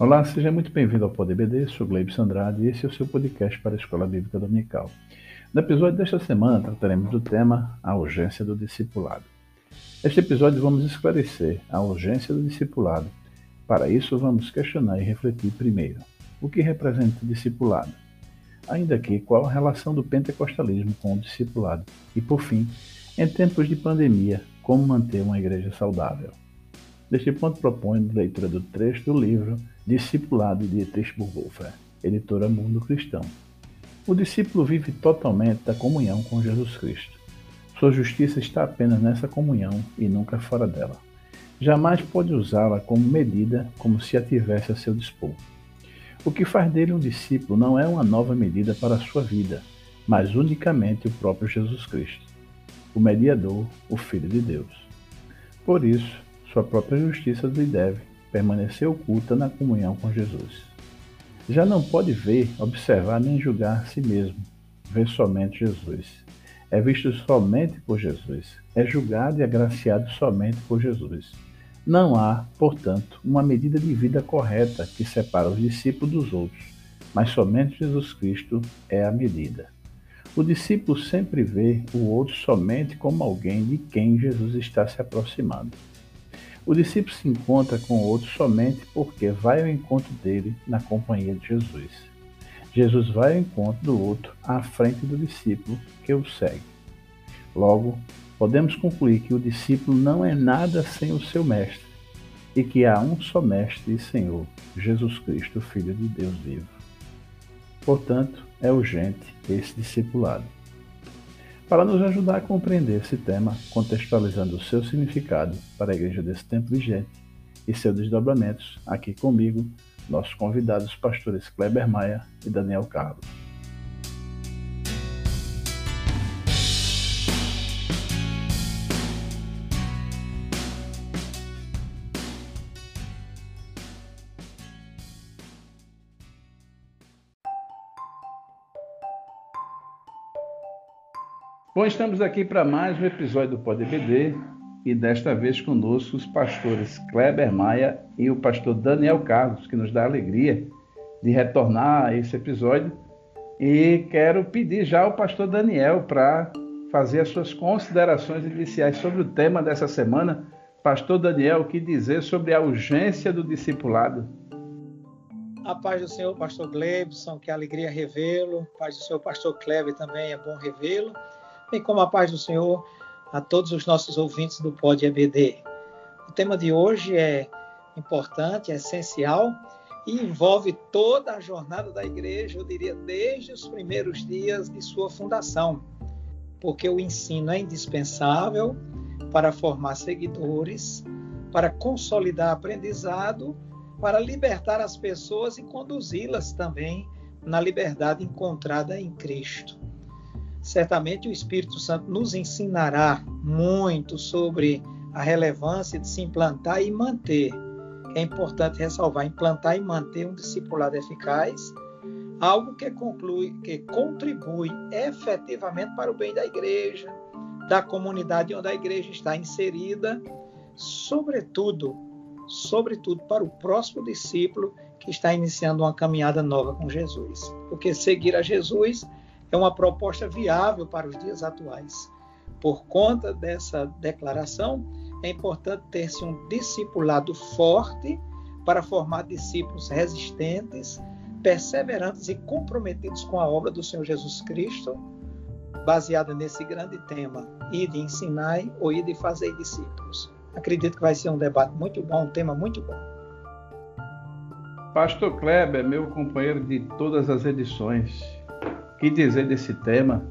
Olá, seja muito bem-vindo ao Poder BD, sou Gleibs Andrade e esse é o seu podcast para a Escola Bíblica Dominical. No episódio desta semana trataremos do tema A Urgência do Discipulado. Neste episódio vamos esclarecer a urgência do discipulado. Para isso vamos questionar e refletir primeiro o que representa o discipulado, ainda que qual a relação do pentecostalismo com o discipulado e, por fim, em tempos de pandemia, como manter uma igreja saudável. Neste ponto proponho leitura do trecho do livro Discipulado de Dietrich Bonhoeffer, editora Mundo Cristão. O discípulo vive totalmente da comunhão com Jesus Cristo. Sua justiça está apenas nessa comunhão e nunca fora dela. Jamais pode usá-la como medida, como se a tivesse a seu dispor. O que faz dele um discípulo não é uma nova medida para a sua vida, mas unicamente o próprio Jesus Cristo, o mediador, o Filho de Deus. Por isso, sua própria justiça lhe deve permanecer oculta na comunhão com Jesus. Já não pode ver, observar nem julgar a si mesmo, vê somente Jesus. É visto somente por Jesus, é julgado e agraciado somente por Jesus. Não há, portanto, uma medida de vida correta que separa os discípulos dos outros, mas somente Jesus Cristo é a medida. O discípulo sempre vê o outro somente como alguém de quem Jesus está se aproximando. O discípulo se encontra com o outro somente porque vai ao encontro dele na companhia de Jesus. Jesus vai ao encontro do outro à frente do discípulo que o segue. Logo, podemos concluir que o discípulo não é nada sem o seu mestre e que há um só mestre e Senhor, Jesus Cristo, Filho de Deus vivo. Portanto, é urgente esse discipulado. Para nos ajudar a compreender esse tema, contextualizando o seu significado para a igreja desse tempo vigente e seus desdobramentos, aqui comigo, nossos convidados pastores Kleber Maia e Daniel Carlos. Bom, estamos aqui para mais um episódio do Pode BD e desta vez conosco os pastores Kleber Maia e o pastor Daniel Carlos, que nos dá a alegria de retornar a esse episódio. E quero pedir já ao pastor Daniel para fazer as suas considerações iniciais sobre o tema dessa semana. Pastor Daniel, o que dizer sobre a urgência do discipulado? A paz do Senhor, pastor Glebson, que alegria revê-lo. Paz do Senhor, pastor Kleber, também é bom revê-lo bem como a paz do Senhor a todos os nossos ouvintes do Pod EBD. O tema de hoje é importante, é essencial e envolve toda a jornada da igreja, eu diria desde os primeiros dias de sua fundação, porque o ensino é indispensável para formar seguidores, para consolidar aprendizado, para libertar as pessoas e conduzi-las também na liberdade encontrada em Cristo certamente o Espírito Santo nos ensinará muito sobre a relevância de se implantar e manter. É importante ressalvar, implantar e manter um discipulado eficaz, algo que, conclui, que contribui efetivamente para o bem da igreja, da comunidade onde a igreja está inserida, sobretudo, sobretudo para o próximo discípulo que está iniciando uma caminhada nova com Jesus. Porque seguir a Jesus é uma proposta viável para os dias atuais. Por conta dessa declaração, é importante ter-se um discipulado forte para formar discípulos resistentes, perseverantes e comprometidos com a obra do Senhor Jesus Cristo, baseada nesse grande tema, e de ensinar ou ir de fazer discípulos. Acredito que vai ser um debate muito bom, um tema muito bom. Pastor Kleber, meu companheiro de todas as edições, que dizer desse tema?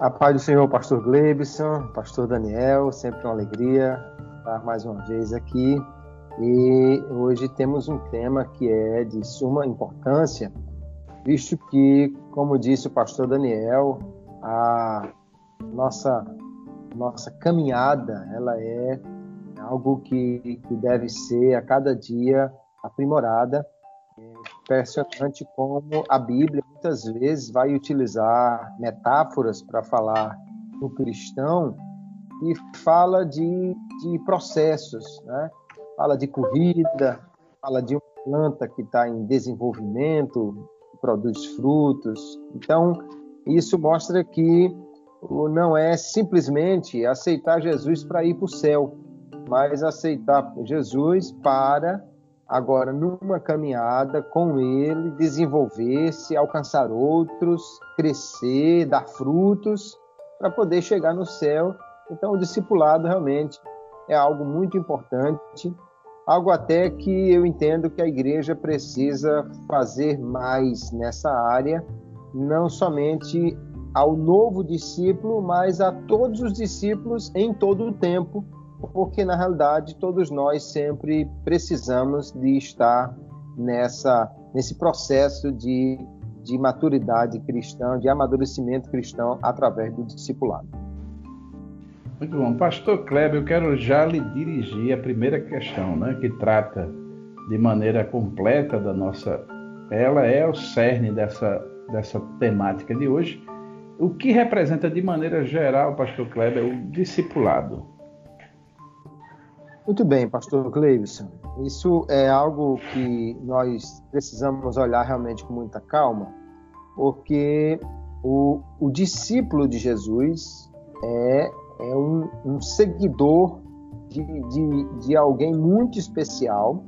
A paz do Senhor, pastor Glebson, pastor Daniel, sempre uma alegria estar mais uma vez aqui. E hoje temos um tema que é de suma importância, visto que, como disse o pastor Daniel, a nossa nossa caminhada ela é algo que, que deve ser a cada dia aprimorada impressionante como a Bíblia muitas vezes vai utilizar metáforas para falar do cristão e fala de, de processos, né? fala de corrida, fala de uma planta que está em desenvolvimento, produz frutos. Então, isso mostra que não é simplesmente aceitar Jesus para ir para o céu, mas aceitar Jesus para agora numa caminhada com ele desenvolver-se, alcançar outros, crescer, dar frutos para poder chegar no céu. Então o discipulado realmente é algo muito importante, algo até que eu entendo que a igreja precisa fazer mais nessa área, não somente ao novo discípulo, mas a todos os discípulos em todo o tempo, porque na realidade todos nós sempre precisamos de estar nessa nesse processo de, de maturidade cristã, de amadurecimento cristão através do discipulado. Muito bom. Pastor Kleber, eu quero já lhe dirigir a primeira questão, né, que trata de maneira completa da nossa. Ela é o cerne dessa, dessa temática de hoje, o que representa de maneira geral, pastor Kleber, o discipulado? Muito bem, pastor Cleivson. Isso é algo que nós precisamos olhar realmente com muita calma, porque o, o discípulo de Jesus é, é um, um seguidor de, de, de alguém muito especial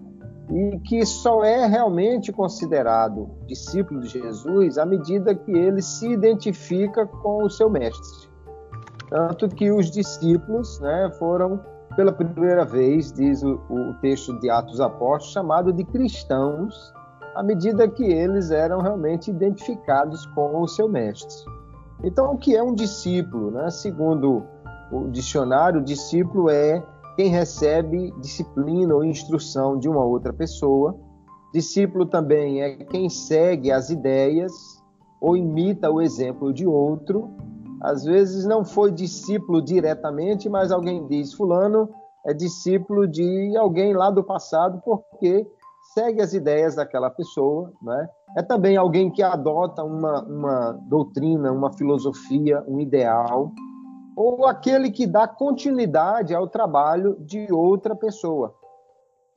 e que só é realmente considerado discípulo de Jesus à medida que ele se identifica com o seu mestre. Tanto que os discípulos né, foram, pela primeira vez, diz o, o texto de Atos Apóstolos, chamado de cristãos, à medida que eles eram realmente identificados com o seu mestre. Então, o que é um discípulo? Né? Segundo o dicionário, discípulo é quem recebe disciplina ou instrução de uma outra pessoa. Discípulo também é quem segue as ideias ou imita o exemplo de outro. Às vezes não foi discípulo diretamente, mas alguém diz: Fulano é discípulo de alguém lá do passado porque segue as ideias daquela pessoa. Né? É também alguém que adota uma, uma doutrina, uma filosofia, um ideal ou aquele que dá continuidade ao trabalho de outra pessoa.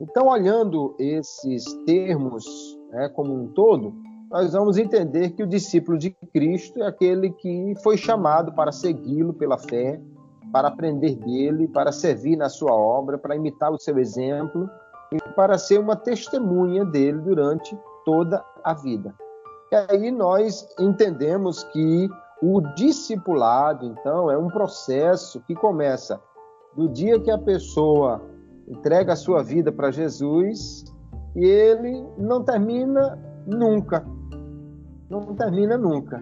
Então, olhando esses termos né, como um todo, nós vamos entender que o discípulo de Cristo é aquele que foi chamado para segui-lo pela fé, para aprender dele, para servir na sua obra, para imitar o seu exemplo e para ser uma testemunha dele durante toda a vida. E aí nós entendemos que o discipulado, então, é um processo que começa do dia que a pessoa entrega a sua vida para Jesus e ele não termina nunca. Não termina nunca.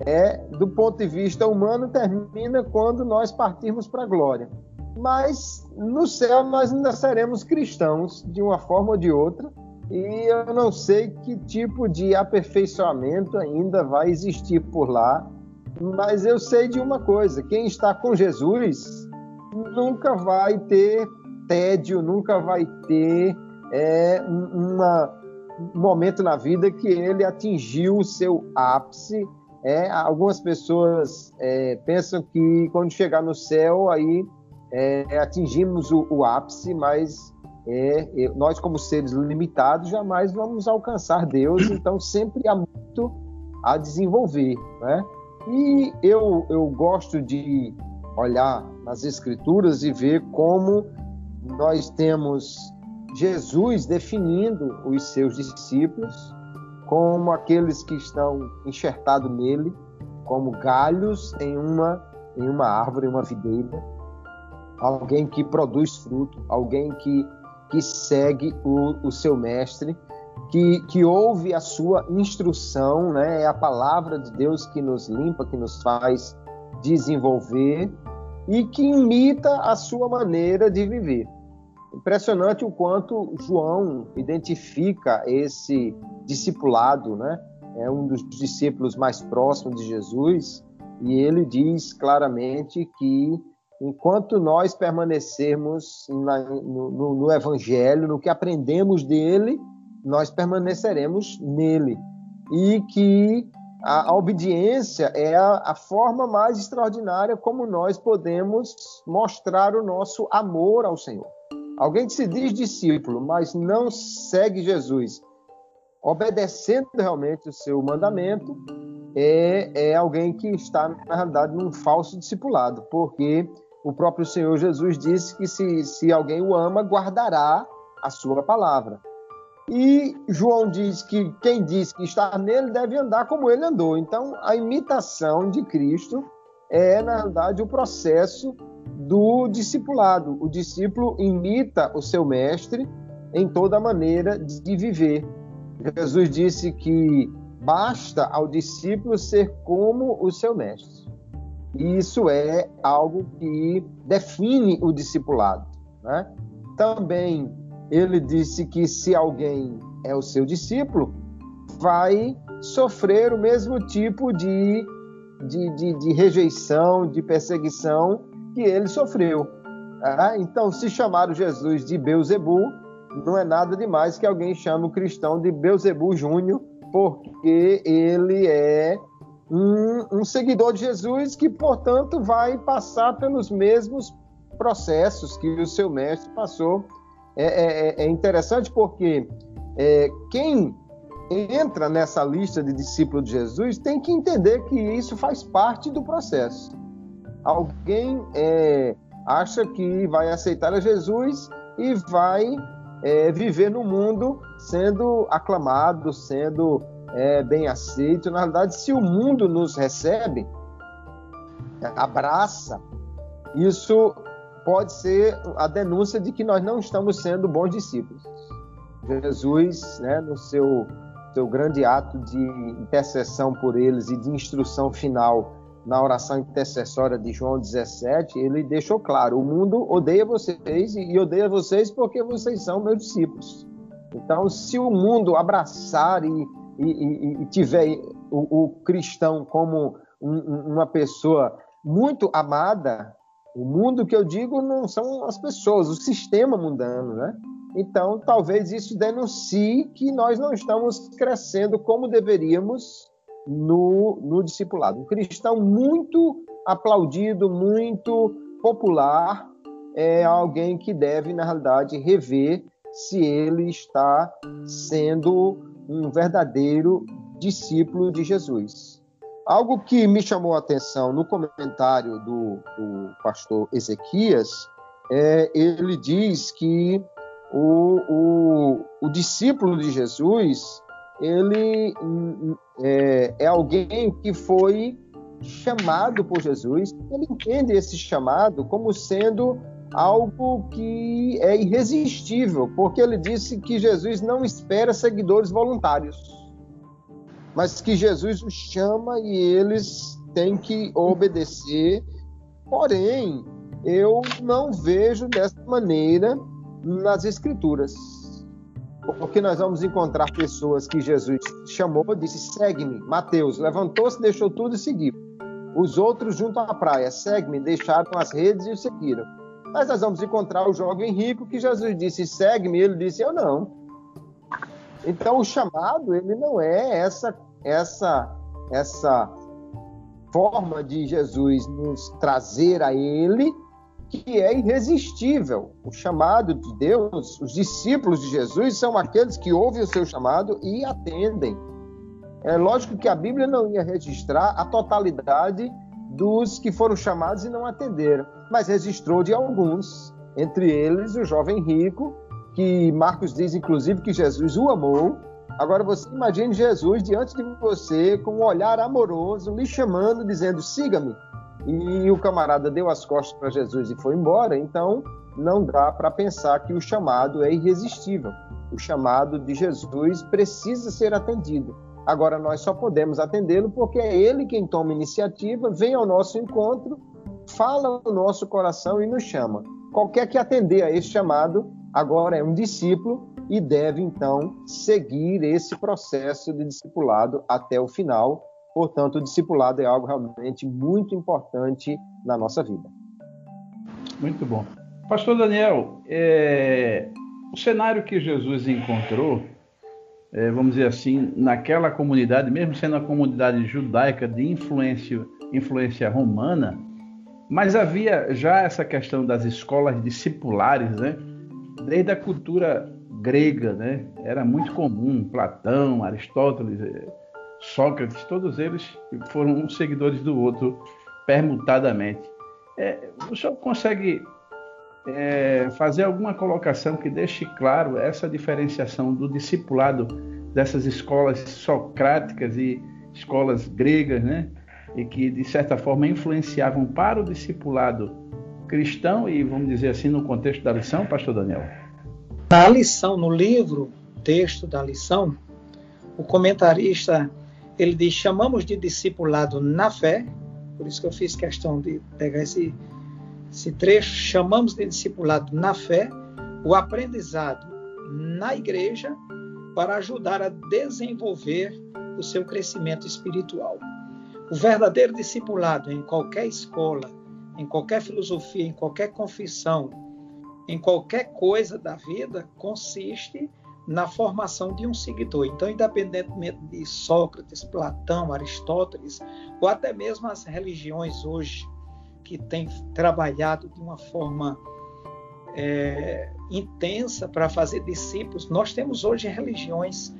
É, do ponto de vista humano, termina quando nós partirmos para a glória. Mas no céu nós ainda seremos cristãos de uma forma ou de outra, e eu não sei que tipo de aperfeiçoamento ainda vai existir por lá mas eu sei de uma coisa: quem está com Jesus nunca vai ter tédio, nunca vai ter é, uma, um momento na vida que ele atingiu o seu ápice. É, algumas pessoas é, pensam que quando chegar no céu aí é, atingimos o, o, ápice, mas é, nós como seres limitados jamais vamos alcançar Deus. Então sempre há muito a desenvolver, né? E eu, eu gosto de olhar nas Escrituras e ver como nós temos Jesus definindo os seus discípulos como aqueles que estão enxertados nele, como galhos em uma, em uma árvore, uma videira, alguém que produz fruto, alguém que, que segue o, o seu mestre que, que ouve a sua instrução, né? é a palavra de Deus que nos limpa, que nos faz desenvolver e que imita a sua maneira de viver. Impressionante o quanto João identifica esse discipulado, né? É um dos discípulos mais próximos de Jesus e ele diz claramente que enquanto nós permanecermos na, no, no, no Evangelho, no que aprendemos dele, nós permaneceremos nele. E que a, a obediência é a, a, forma mais extraordinária como nós podemos mostrar o nosso amor ao Senhor. Alguém que se diz discípulo, mas não segue Jesus, obedecendo realmente o seu mandamento, é, é alguém que está, na realidade, num falso discipulado, porque o próprio Senhor Jesus disse que se, se alguém o ama, guardará a sua palavra. E João diz que quem diz que está nele deve andar como ele andou. Então, a imitação de Cristo é, na realidade, o processo do discipulado. O discípulo imita o seu mestre em toda maneira de viver. Jesus disse que basta ao discípulo ser como o seu mestre. E isso é algo que define o discipulado. Né? Também ele disse que se alguém é o seu discípulo, vai sofrer o mesmo tipo de, de, de, de rejeição, de perseguição que ele sofreu. Ah, então, se chamaram Jesus de Beuzebu, não é nada demais que alguém chame o cristão de Beuzebu Júnior, porque ele é um, um, seguidor de Jesus que, portanto, vai passar pelos mesmos processos que o seu mestre passou é, é, é, é interessante porque é, quem entra nessa lista de discípulos de Jesus tem que entender que isso faz parte do processo. Alguém é, acha que vai aceitar a Jesus e vai é, viver no mundo sendo aclamado, sendo é, bem aceito. Na verdade, se o mundo nos recebe, abraça, isso pode ser a denúncia de que nós não estamos sendo bons discípulos. Jesus, né, no seu, seu grande ato de intercessão por eles e de instrução final na oração intercessória de João 17, ele deixou claro: o mundo odeia vocês e odeia vocês porque vocês são meus discípulos. Então, se o mundo abraçar e, e, e tiver o, o, cristão como um, uma pessoa muito amada, o mundo que eu digo não são as pessoas, o sistema mundano, né? Então, talvez isso denuncie que nós não estamos crescendo como deveríamos no, no discipulado. Um cristão muito aplaudido, muito popular, é alguém que deve, na realidade, rever se ele está sendo um verdadeiro discípulo de Jesus. Algo que me chamou a atenção no comentário do, do pastor Ezequias, é, ele diz que o, o, o, discípulo de Jesus ele é, é alguém que foi chamado por Jesus. Ele entende esse chamado como sendo algo que é irresistível, porque ele disse que Jesus não espera seguidores voluntários mas que Jesus os chama e eles têm que obedecer. Porém, eu não vejo dessa maneira nas Escrituras. Porque nós vamos encontrar pessoas que Jesus chamou, disse: segue-me. Mateus levantou-se, deixou tudo e seguiu. Os outros, junto à praia, segue-me, deixaram as redes e o seguiram. Mas nós vamos encontrar o jovem rico que Jesus disse: segue-me. Ele disse: eu não. Então o chamado ele não é essa essa essa forma de Jesus nos trazer a ele que é irresistível. O chamado de Deus, os discípulos de Jesus são aqueles que ouvem o seu chamado e atendem. É lógico que a Bíblia não ia registrar a totalidade dos que foram chamados e não atenderam, mas registrou de alguns, entre eles o jovem rico que Marcos diz, inclusive, que Jesus o amou. Agora você imagine Jesus diante de você com um olhar amoroso, lhe chamando, dizendo: siga-me. E o camarada deu as costas para Jesus e foi embora. Então não dá para pensar que o chamado é irresistível. O chamado de Jesus precisa ser atendido. Agora nós só podemos atendê-lo porque é ele quem toma iniciativa, vem ao nosso encontro, fala no nosso coração e nos chama. Qualquer que atender a esse chamado agora é um discípulo e deve então seguir esse processo de discipulado até o final. Portanto, o discipulado é algo realmente muito importante na nossa vida. Muito bom. Pastor Daniel, é... o cenário que Jesus encontrou, é, vamos dizer assim, naquela comunidade, mesmo sendo uma comunidade judaica de influência, influência romana, mas havia já essa questão das escolas discipulares, né? desde a cultura grega, né? Era muito comum Platão, Aristóteles, eh, Sócrates, todos eles foram seguidores do outro permutadamente. É, o senhor consegue é, fazer alguma colocação que deixe claro essa diferenciação do discipulado dessas escolas socráticas e escolas gregas, né? E que, de certa forma, influenciavam para o discipulado cristão e, vamos dizer assim, no contexto da lição, pastor Daniel? Na lição, no livro, texto da lição, o comentarista ele diz: chamamos de discipulado na fé, por isso que eu fiz questão de pegar esse, esse trecho, chamamos de discipulado na fé, o aprendizado na igreja para ajudar a desenvolver o seu crescimento espiritual. O verdadeiro discipulado em qualquer escola, em qualquer filosofia, em qualquer confissão, em qualquer coisa da vida, consiste na formação de um seguidor. Então, independentemente de Sócrates, Platão, Aristóteles, ou até mesmo as religiões hoje que têm trabalhado de uma forma é, intensa para fazer discípulos, nós temos hoje religiões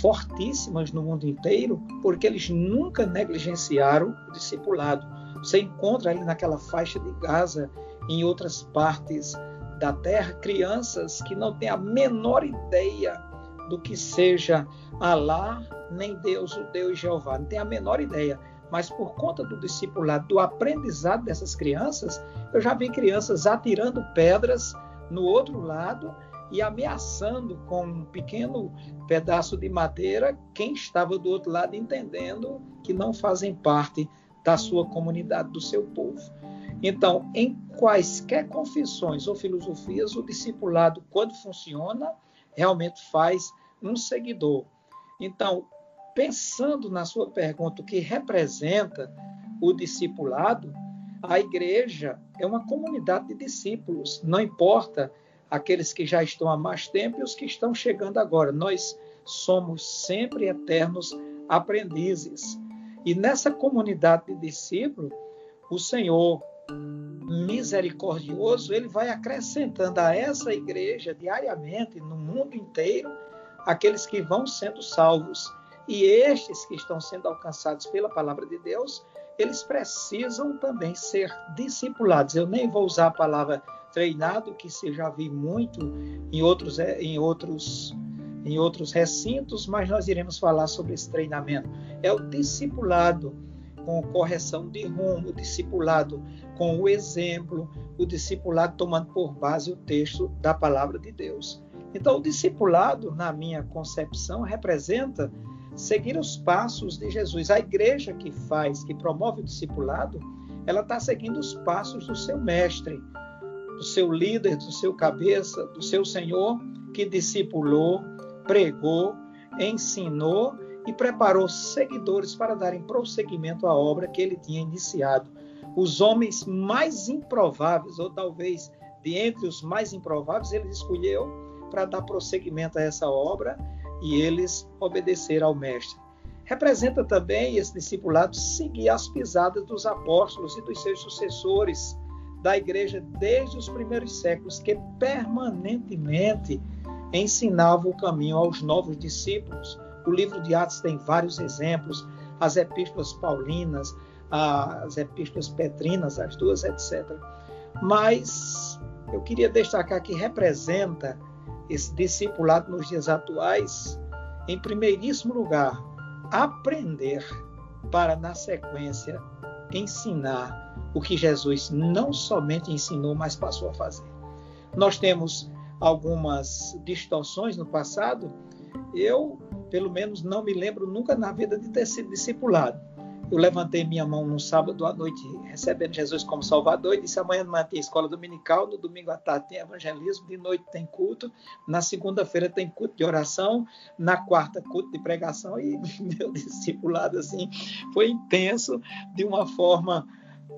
fortíssimas no mundo inteiro, porque eles nunca negligenciaram o discipulado. Você encontra ali naquela faixa de Gaza, em outras partes da terra crianças que não têm a menor ideia do que seja Alá, nem Deus, o Deus Jeová, não tem a menor ideia. Mas por conta do discipulado, do aprendizado dessas crianças, eu já vi crianças atirando pedras no outro lado e ameaçando com um pequeno pedaço de madeira quem estava do outro lado, entendendo que não fazem parte da sua comunidade, do seu povo. Então, em quaisquer confissões ou filosofias, o discipulado, quando funciona, realmente faz um seguidor. Então, pensando na sua pergunta, o que representa o discipulado, a igreja é uma comunidade de discípulos, não importa aqueles que já estão há mais tempo e os que estão chegando agora. Nós somos sempre eternos aprendizes. E nessa comunidade de discípulos, o Senhor misericordioso, ele vai acrescentando a essa igreja diariamente, no mundo inteiro, aqueles que vão sendo salvos. E estes que estão sendo alcançados pela palavra de Deus, eles precisam também ser discipulados. Eu nem vou usar a palavra treinado, que se já vi muito em outros, em outros, em outros recintos, mas nós iremos falar sobre esse treinamento. É o discipulado com correção de rumo, o discipulado com o exemplo, o discipulado tomando por base o texto da palavra de Deus. Então, o discipulado, na minha concepção, representa seguir os passos de Jesus. A igreja que faz, que promove o discipulado, ela está seguindo os passos do seu mestre, do seu líder, do seu cabeça, do seu Senhor, que discipulou, pregou, ensinou e preparou seguidores para darem prosseguimento à obra que ele tinha iniciado. Os homens mais improváveis, ou talvez de entre os mais improváveis, ele escolheu para dar prosseguimento a essa obra e eles obedeceram ao Mestre. Representa também esse discipulado seguir as pisadas dos apóstolos e dos seus sucessores da igreja desde os primeiros séculos, que permanentemente ensinavam o caminho aos novos discípulos o livro de Atos tem vários exemplos, as epístolas paulinas, as epístolas petrinas, as duas, etc. Mas eu queria destacar que representa esse discipulado nos dias atuais, em primeiríssimo lugar, aprender para, na sequência, ensinar o que Jesus não somente ensinou, mas passou a fazer. Nós temos algumas distorções no passado. Eu pelo menos não me lembro nunca na vida de ter sido discipulado. Eu levantei minha mão no sábado à noite, recebendo Jesus como Salvador, e disse: amanhã de manhã tem escola dominical, no domingo à tarde tem evangelismo, de noite tem culto, na segunda-feira tem culto de oração, na quarta, culto de pregação. E meu discipulado, assim, foi intenso de uma forma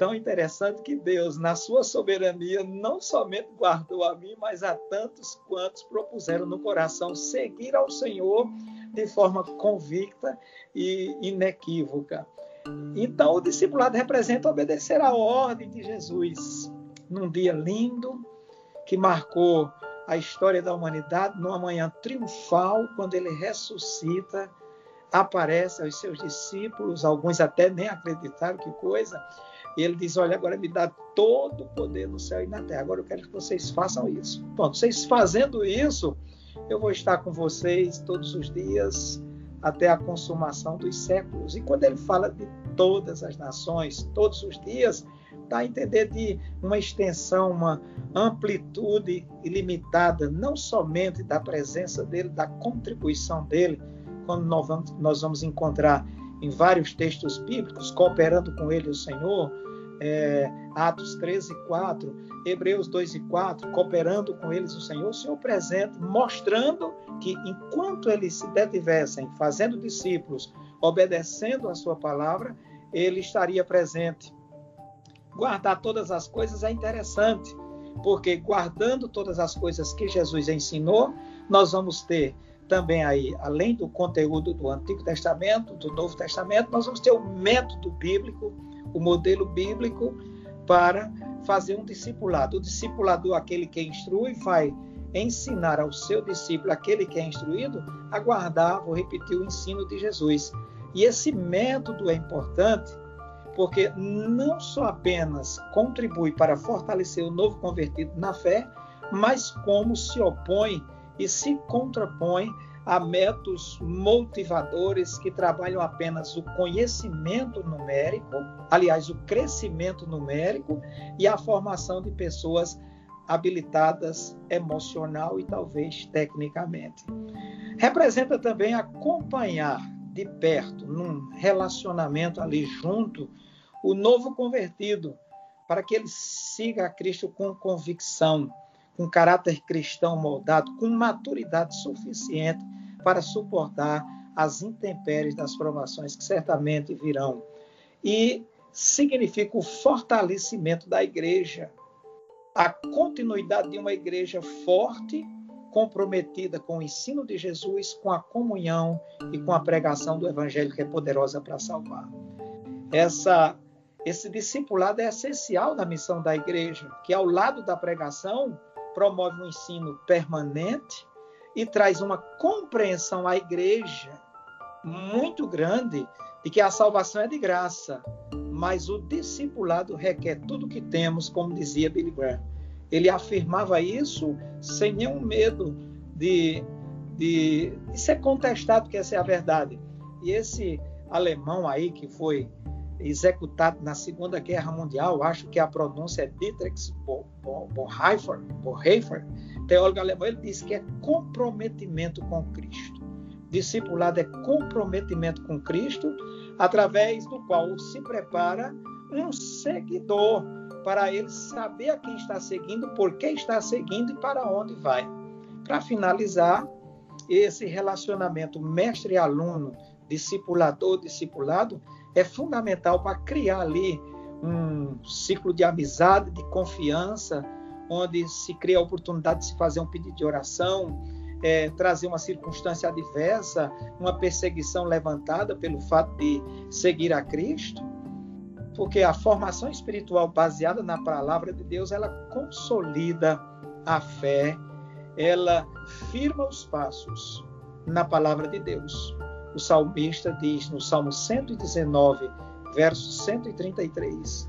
tão interessante que Deus, na sua soberania, não somente guardou a mim, mas a tantos quantos propuseram no coração seguir ao Senhor de forma convicta e inequívoca. Então, o discipulado representa obedecer à ordem de Jesus num dia lindo que marcou a história da humanidade numa manhã triunfal, quando ele ressuscita, aparece aos seus discípulos, alguns até nem acreditaram que coisa, e ele diz: Olha, agora me dá todo o poder no céu e na terra, agora eu quero que vocês façam isso. Pronto, vocês fazendo isso, eu vou estar com vocês todos os dias até a consumação dos séculos. E quando ele fala de todas as nações, todos os dias, dá a entender de uma extensão, uma amplitude ilimitada, não somente da presença dele, da contribuição dele, quando nós vamos, encontrar em vários textos bíblicos, cooperando com ele o Senhor, é, Atos 13, 4, Hebreus 2 e 4, cooperando com eles o Senhor, o Senhor presente, mostrando que enquanto eles se detivessem fazendo discípulos, obedecendo a sua palavra, ele estaria presente. Guardar todas as coisas é interessante, porque guardando todas as coisas que Jesus ensinou, nós vamos ter também aí, além do conteúdo do Antigo Testamento, do Novo Testamento, nós vamos ter o método bíblico, o modelo bíblico para fazer um discipulado. O discipulador, aquele que instrui, vai ensinar ao seu discípulo, aquele que é instruído, a guardar, vou repetir, o ensino de Jesus. E esse método é importante porque não só apenas contribui para fortalecer o novo convertido na fé, mas como se opõe e se contrapõe a métodos motivadores que trabalham apenas o conhecimento numérico, aliás, o crescimento numérico e a formação de pessoas habilitadas emocional e talvez tecnicamente. Representa também acompanhar de perto, num relacionamento ali junto, o novo convertido, para que ele siga a Cristo com convicção, com caráter cristão moldado, com maturidade suficiente para suportar as intempéries das provações que certamente virão. E significa o fortalecimento da igreja, a continuidade de uma igreja forte, comprometida com o ensino de Jesus, com a comunhão e com a pregação do evangelho que é poderosa para salvar. Essa esse discipulado é essencial na missão da igreja, que ao lado da pregação promove um ensino permanente e traz uma compreensão à igreja muito grande de que a salvação é de graça, mas o discipulado requer tudo que temos, como dizia Billy Graham. Ele afirmava isso sem nenhum medo de, de, de ser contestado, que essa é a verdade. E esse alemão aí que foi executado na Segunda Guerra Mundial, acho que a pronúncia é Dietrich Bonhoeffer, Bonhoeffer teólogo alemão, ele diz que é comprometimento com Cristo. Discipulado é comprometimento com Cristo, através do qual se prepara um seguidor, para ele saber a quem está seguindo, por que está seguindo e para onde vai. Para finalizar, esse relacionamento mestre-aluno, discipulador-discipulado, é fundamental para criar ali um ciclo de amizade, de confiança, onde se cria a oportunidade de se fazer um pedido de oração, é, trazer uma circunstância adversa, uma perseguição levantada pelo fato de seguir a Cristo, porque a formação espiritual baseada na palavra de Deus, ela consolida a fé, ela firma os passos na palavra de Deus. O salmista diz no Salmo 119, verso 133: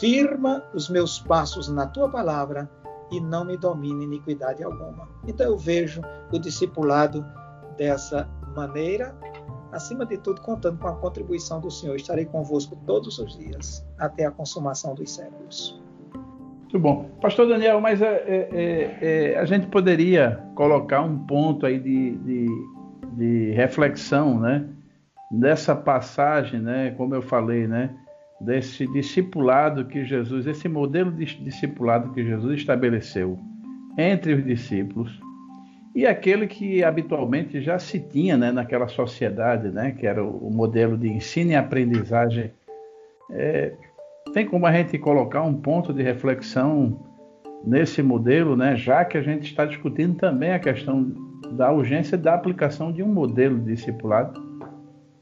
Firma os meus passos na tua palavra e não me domine iniquidade alguma. Então eu vejo o discipulado dessa maneira, acima de tudo, contando com a contribuição do Senhor. Estarei convosco todos os dias, até a consumação dos séculos. Muito bom. Pastor Daniel, mas é, é, é, é a gente poderia colocar um ponto aí de, de de reflexão, né? Dessa passagem, né? Como eu falei, né? Desse discipulado que Jesus, esse modelo de discipulado que Jesus estabeleceu entre os discípulos e aquele que habitualmente já se tinha, né? Naquela sociedade, né? Que era o modelo de ensino e aprendizagem. É, tem como a gente colocar um ponto de reflexão nesse modelo, né? Já que a gente está discutindo também a questão da urgência da aplicação de um modelo de discipulado?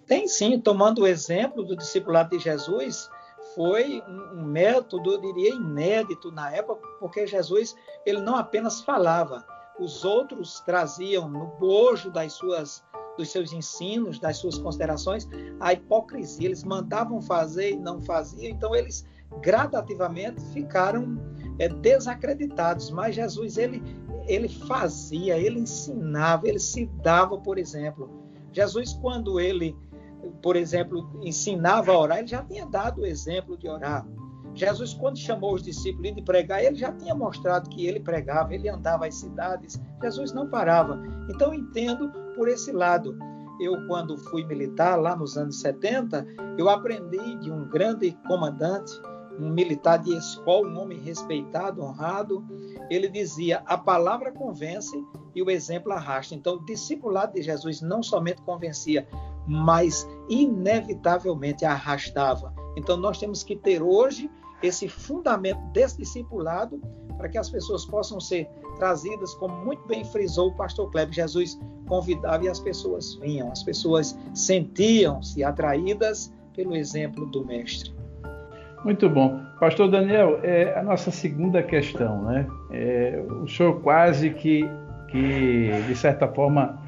Tem sim, tomando o exemplo do discipulado de Jesus, foi um, método, eu diria, inédito na época, porque Jesus ele não apenas falava, os outros traziam no bojo das suas dos seus ensinos, das suas considerações, a hipocrisia. Eles mandavam fazer e não faziam, então eles gradativamente ficaram é, desacreditados. Mas Jesus ele ele fazia, ele ensinava, ele se dava, por exemplo. Jesus quando ele, por exemplo, ensinava a orar, ele já tinha dado o exemplo de orar. Jesus, quando chamou os discípulos de pregar, ele já tinha mostrado que ele pregava, ele andava às cidades, Jesus não parava. Então, entendo por esse lado. Eu, quando fui militar, lá nos anos 70, eu aprendi de um grande comandante, um militar de escola, um homem respeitado, honrado. Ele dizia: a palavra convence e o exemplo arrasta. Então, o discipulado de Jesus não somente convencia, mas inevitavelmente arrastava. Então, nós temos que ter hoje esse fundamento desse discipulado para que as pessoas possam ser trazidas, como muito bem frisou o pastor Kleber, Jesus convidava e as pessoas vinham, as pessoas sentiam-se atraídas pelo exemplo do mestre. Muito bom. Pastor Daniel, é a nossa segunda questão, né? É, o senhor quase que, que de certa forma,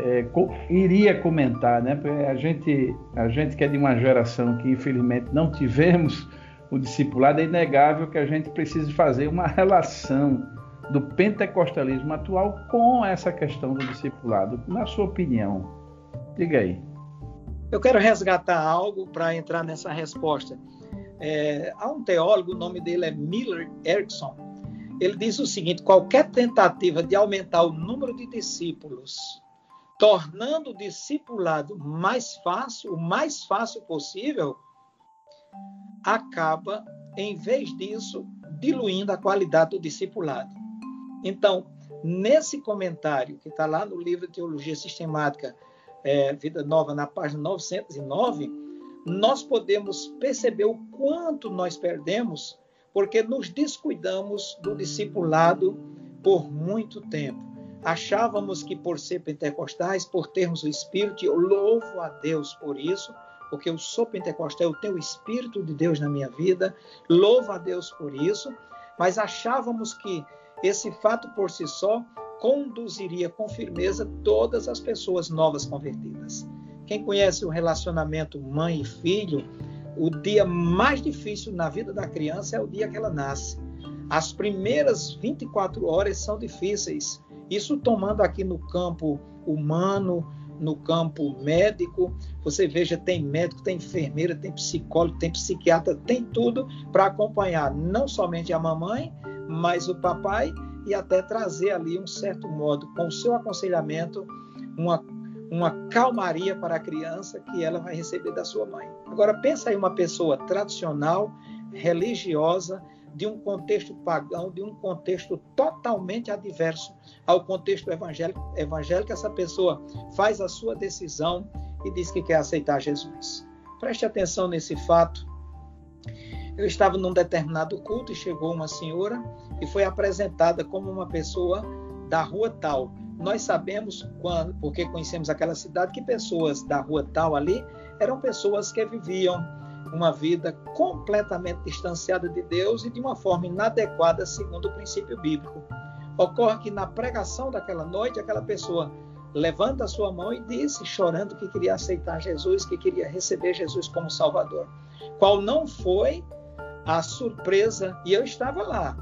é, co iria comentar, né? Porque a gente, a gente que é de uma geração que infelizmente não tivemos o discipulado, é inegável que a gente precise fazer uma relação do pentecostalismo atual com essa questão do discipulado. Na sua opinião, diga aí. Eu quero resgatar algo para entrar nessa resposta. É, há um teólogo, o nome dele é Miller Erickson. Ele diz o seguinte: qualquer tentativa de aumentar o número de discípulos, tornando o discipulado mais fácil, o mais fácil possível, acaba, em vez disso, diluindo a qualidade do discipulado. Então, nesse comentário que está lá no livro Teologia Sistemática, é, Vida Nova, na página 909, nós podemos perceber o quanto nós perdemos porque nos descuidamos do discipulado por muito tempo. Achávamos que por ser pentecostais, por termos o Espírito, eu louvo a Deus por isso, porque eu sou pentecostal, eu tenho o Espírito de Deus na minha vida, louvo a Deus por isso, mas achávamos que esse fato por si só conduziria com firmeza todas as pessoas novas convertidas. Quem conhece o relacionamento mãe e filho, o dia mais difícil na vida da criança é o dia que ela nasce. As primeiras 24 horas são difíceis. Isso tomando aqui no campo humano, no campo médico. Você veja, tem médico, tem enfermeira, tem psicólogo, tem psiquiatra, tem tudo para acompanhar não somente a mamãe, mas o papai e até trazer ali um certo modo, com o seu aconselhamento, uma, uma calmaria para a criança que ela vai receber da sua mãe. Agora pensa aí uma pessoa tradicional, religiosa, de um contexto pagão, de um contexto totalmente adverso ao contexto evangélico, evangélico, essa pessoa faz a sua decisão e diz que quer aceitar Jesus. Preste atenção nesse fato. Eu estava num determinado culto e chegou uma senhora e foi apresentada como uma pessoa da rua tal. Nós sabemos, quando, porque conhecemos aquela cidade, que pessoas da rua tal ali eram pessoas que viviam uma vida completamente distanciada de Deus e de uma forma inadequada segundo o princípio bíblico. Ocorre que na pregação daquela noite, aquela pessoa levanta a sua mão e disse, chorando, que queria aceitar Jesus, que queria receber Jesus como Salvador. Qual não foi a surpresa, e eu estava lá,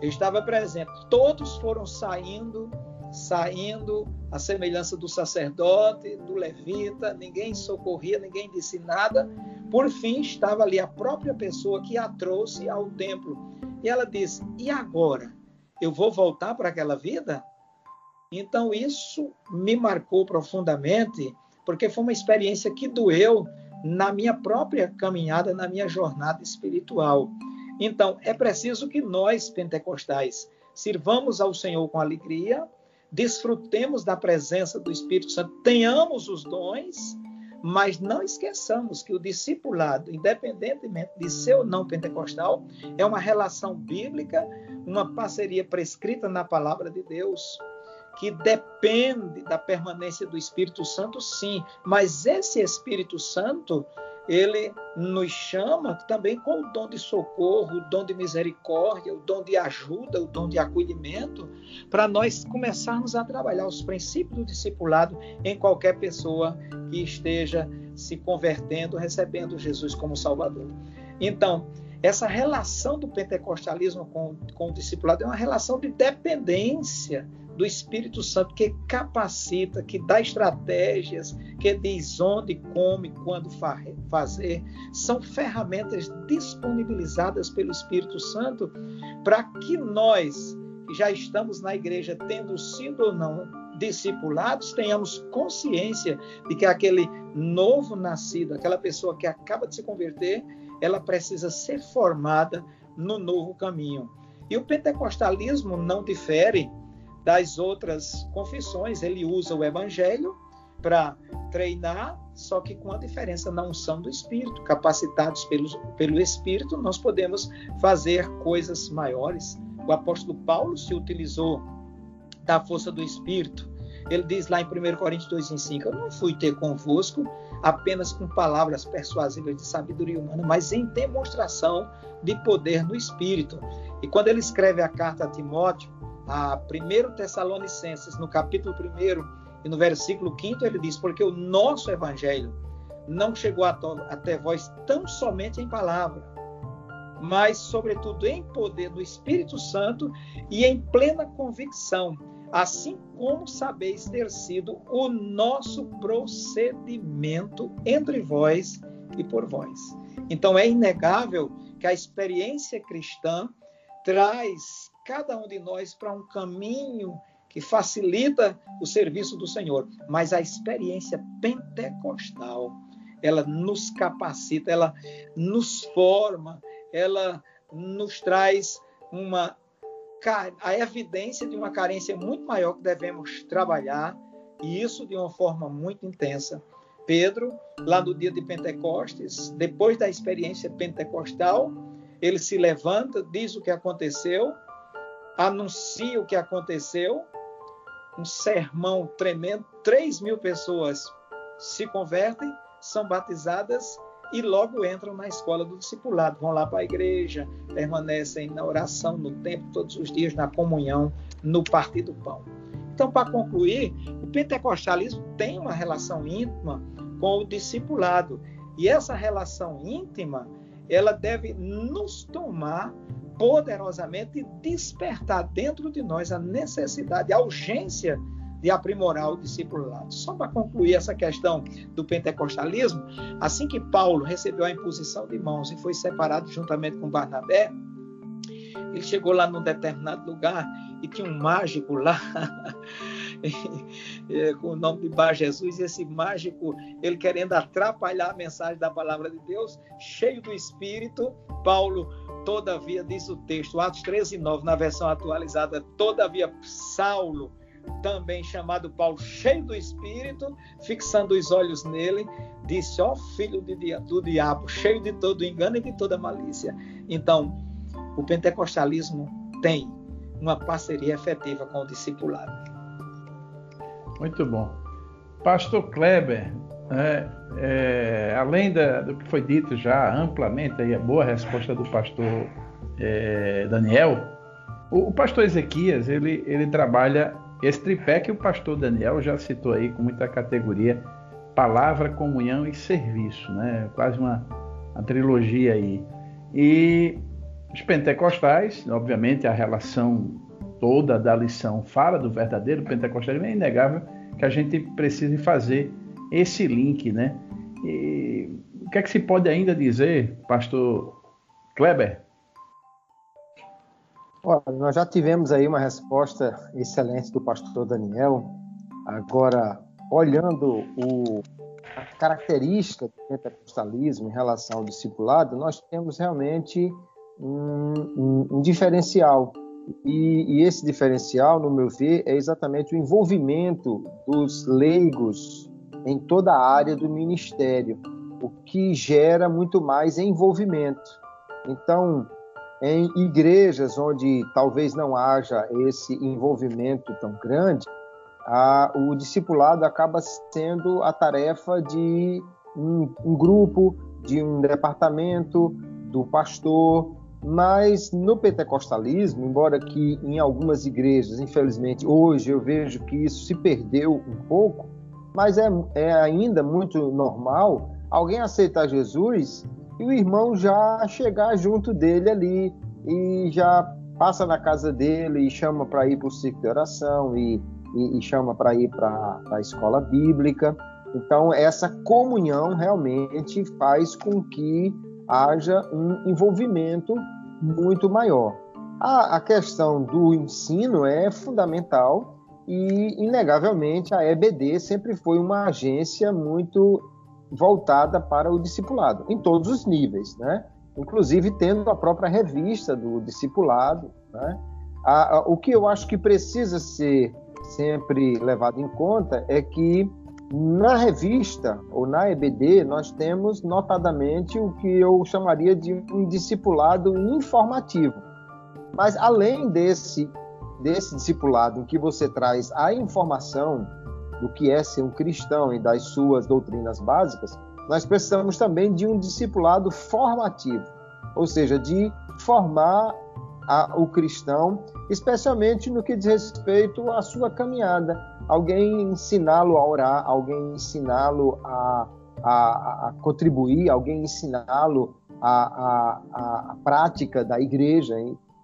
eu estava presente. Todos foram saindo, saindo, a semelhança do sacerdote, do levita, ninguém socorria, ninguém disse nada, por fim, estava ali a própria pessoa que a trouxe ao templo. E ela disse: E agora? Eu vou voltar para aquela vida? Então, isso me marcou profundamente, porque foi uma experiência que doeu na minha própria caminhada, na minha jornada espiritual. Então, é preciso que nós, pentecostais, sirvamos ao Senhor com alegria, desfrutemos da presença do Espírito Santo, tenhamos os dons mas não esqueçamos que o discipulado, independentemente de ser ou não pentecostal, é uma relação bíblica, uma parceria prescrita na palavra de Deus, que depende da permanência do Espírito Santo, sim, mas esse Espírito Santo ele nos chama também com o dom de socorro, o dom de misericórdia, o dom de ajuda, o dom de acolhimento, para nós começarmos a trabalhar os princípios do discipulado em qualquer pessoa que esteja se convertendo, recebendo Jesus como Salvador. Então, essa relação do pentecostalismo com, com o discipulado é uma relação de dependência do Espírito Santo que capacita, que dá estratégias, que diz onde, como e quando fazer. São ferramentas disponibilizadas pelo Espírito Santo para que nós, que já estamos na igreja, tendo sido ou não discipulados, tenhamos consciência de que aquele novo nascido, aquela pessoa que acaba de se converter, ela precisa ser formada no novo caminho. E o pentecostalismo não difere das outras confissões, ele usa o evangelho para treinar, só que com a diferença na unção do Espírito. Capacitados pelo, pelo Espírito, nós podemos fazer coisas maiores. O apóstolo Paulo se utilizou da força do Espírito. Ele diz lá em 1 Coríntios 2,5: Eu não fui ter convosco apenas com palavras persuasivas de sabedoria humana, mas em demonstração de poder no Espírito. E quando ele escreve a carta a Timóteo, a 1 Tessalonicenses, no capítulo 1 e no versículo 5, ele diz: Porque o nosso evangelho não chegou até vós tão somente em palavra, mas, sobretudo, em poder do Espírito Santo e em plena convicção, assim como sabeis ter sido o nosso procedimento entre vós e por vós. Então, é inegável que a experiência cristã traz cada um de nós para um caminho que facilita o serviço do Senhor. Mas a experiência pentecostal, ela nos capacita, ela nos forma, ela nos traz uma a evidência de uma carência muito maior que devemos trabalhar, e isso de uma forma muito intensa. Pedro, lá no dia de Pentecostes, depois da experiência pentecostal, ele se levanta, diz o que aconteceu, anuncia o que aconteceu, um sermão tremendo, 3 mil pessoas se convertem, são batizadas e logo entram na escola do discipulado, vão lá para a igreja, permanecem na oração, no templo, todos os dias, na comunhão, no partir do pão. Então, para concluir, o pentecostalismo tem uma relação íntima com o discipulado. E essa relação íntima, ela deve nos tomar poderosamente despertar dentro de nós a necessidade, a urgência de aprimorar o discipulado. Só para concluir essa questão do pentecostalismo, assim que Paulo recebeu a imposição de mãos e foi separado juntamente com Barnabé, ele chegou lá num determinado lugar e tinha um mágico lá com o nome de Bar Jesus, esse mágico, ele querendo atrapalhar a mensagem da palavra de Deus, cheio do Espírito, Paulo Todavia, diz o texto, Atos 13, 9, na versão atualizada, todavia Saulo, também chamado Paulo, cheio do Espírito, fixando os olhos nele, disse: Ó filho do diabo, cheio de todo engano e de toda malícia. Então, o pentecostalismo tem uma parceria efetiva com o discipulado. Muito bom. Pastor Kleber, é, é, além da, do que foi dito já amplamente, aí, a boa resposta do pastor é, Daniel, o, o, pastor Ezequias ele, ele trabalha esse tripé que o pastor Daniel já citou aí com muita categoria: palavra, comunhão e serviço, né? quase uma, uma trilogia aí. E os pentecostais, obviamente, a relação toda da lição fala do verdadeiro pentecostalismo, é inegável que a gente precise fazer esse link, né? E, o que é que se pode ainda dizer, pastor Kleber? Olha, nós já tivemos aí uma resposta excelente do pastor Daniel. Agora, olhando o, a característica do pentecostalismo em relação ao discipulado, nós temos realmente um, um, um diferencial. E, e, esse diferencial, no meu ver, é exatamente o envolvimento dos leigos em toda a área do ministério, o que gera muito mais envolvimento. Então, em igrejas onde talvez não haja esse envolvimento tão grande, a, o discipulado acaba sendo a tarefa de um, um grupo, de um departamento, do pastor, mas no pentecostalismo, embora que em algumas igrejas, infelizmente, hoje eu vejo que isso se perdeu um pouco, mas é, é ainda muito normal alguém aceitar Jesus e o irmão já chegar junto dele ali e já passa na casa dele e chama para ir para o ciclo de oração e, e, e chama para ir para a escola bíblica. Então, essa comunhão realmente faz com que haja um envolvimento muito maior. A, a questão do ensino é fundamental e, inegavelmente, a EBD sempre foi uma agência muito voltada para o discipulado, em todos os níveis, né? inclusive tendo a própria revista do discipulado. Né? A, a, o que eu acho que precisa ser sempre levado em conta é que na revista ou na EBD nós temos notadamente o que eu chamaria de um discipulado informativo. Mas além desse desse discipulado em que você traz a informação do que é ser um cristão e das suas doutrinas básicas, nós precisamos também de um discipulado formativo, ou seja, de formar a, o cristão, especialmente no que diz respeito à sua caminhada. Alguém ensiná-lo a orar, alguém ensiná-lo a, a, a, contribuir, alguém ensiná-lo a, a, prática da igreja.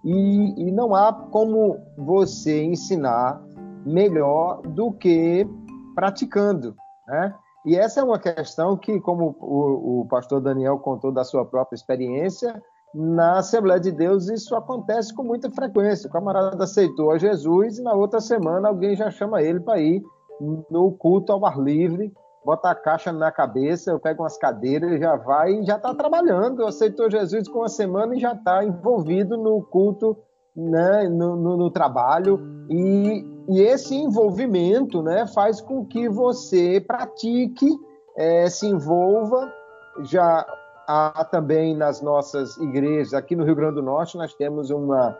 E, e não há como você ensinar melhor do que praticando, né? E essa é uma questão que, como o, o, pastor Daniel contou da sua própria experiência, na Assembleia de Deus isso acontece com muita frequência. O camarada aceitou a Jesus e na outra semana alguém já chama ele para ir no culto ao ar livre, bota a caixa na cabeça, eu pego umas cadeiras, ele já vai e já está trabalhando. Aceitou Jesus com uma semana e já está envolvido no culto, né, no, no, no trabalho. E, e, esse envolvimento né, faz com que você pratique, é, se envolva. Já há também nas nossas igrejas, aqui no Rio Grande do Norte, nós temos uma,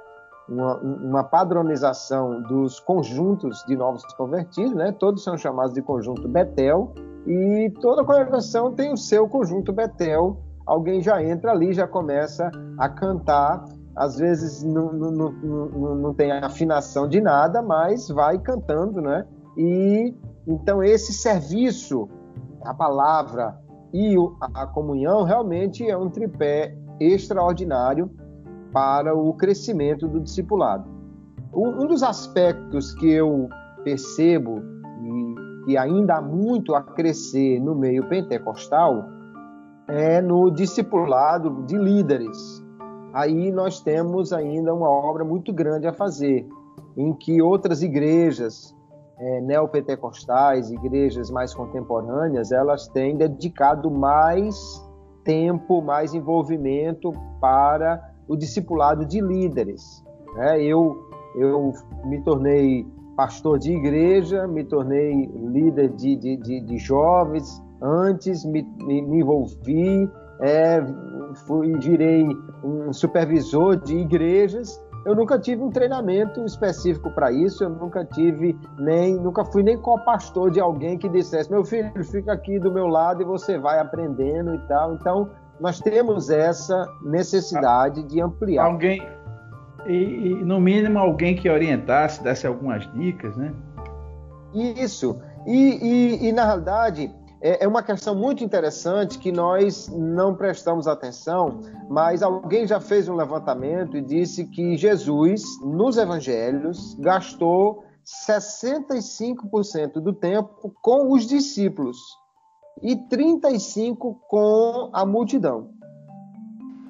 uma, uma, padronização dos conjuntos de novos convertidos, né? todos são chamados de conjunto Betel, e toda congregação tem o seu conjunto Betel. Alguém já entra ali, já começa a cantar, às vezes não, não, não, não tem afinação de nada, mas vai cantando, né? E então esse serviço, a palavra, e a comunhão realmente é um tripé extraordinário para o crescimento do discipulado. Um dos aspectos que eu percebo e que ainda há muito a crescer no meio pentecostal é no discipulado de líderes. Aí nós temos ainda uma obra muito grande a fazer, em que outras igrejas é, neopentecostais, igrejas mais contemporâneas, elas têm dedicado mais tempo, mais envolvimento para o discipulado de líderes. Né? Eu, eu me tornei pastor de igreja, me tornei líder de, de, de, de jovens, antes me, me, me envolvi, é, fui, virei um supervisor de igrejas eu nunca tive um treinamento específico para isso, eu nunca tive nem, nunca fui nem co-pastor de alguém que dissesse, meu filho, fica aqui do meu lado e você vai aprendendo e tal. Então, nós temos essa necessidade de ampliar. Alguém, e, e no mínimo alguém que orientasse, desse algumas dicas, né? Isso. E, e, e na realidade, é, é uma questão muito interessante que nós não prestamos atenção, mas alguém já fez um levantamento e disse que Jesus, nos evangelhos, gastou 65% do tempo com os discípulos e 35% com a multidão.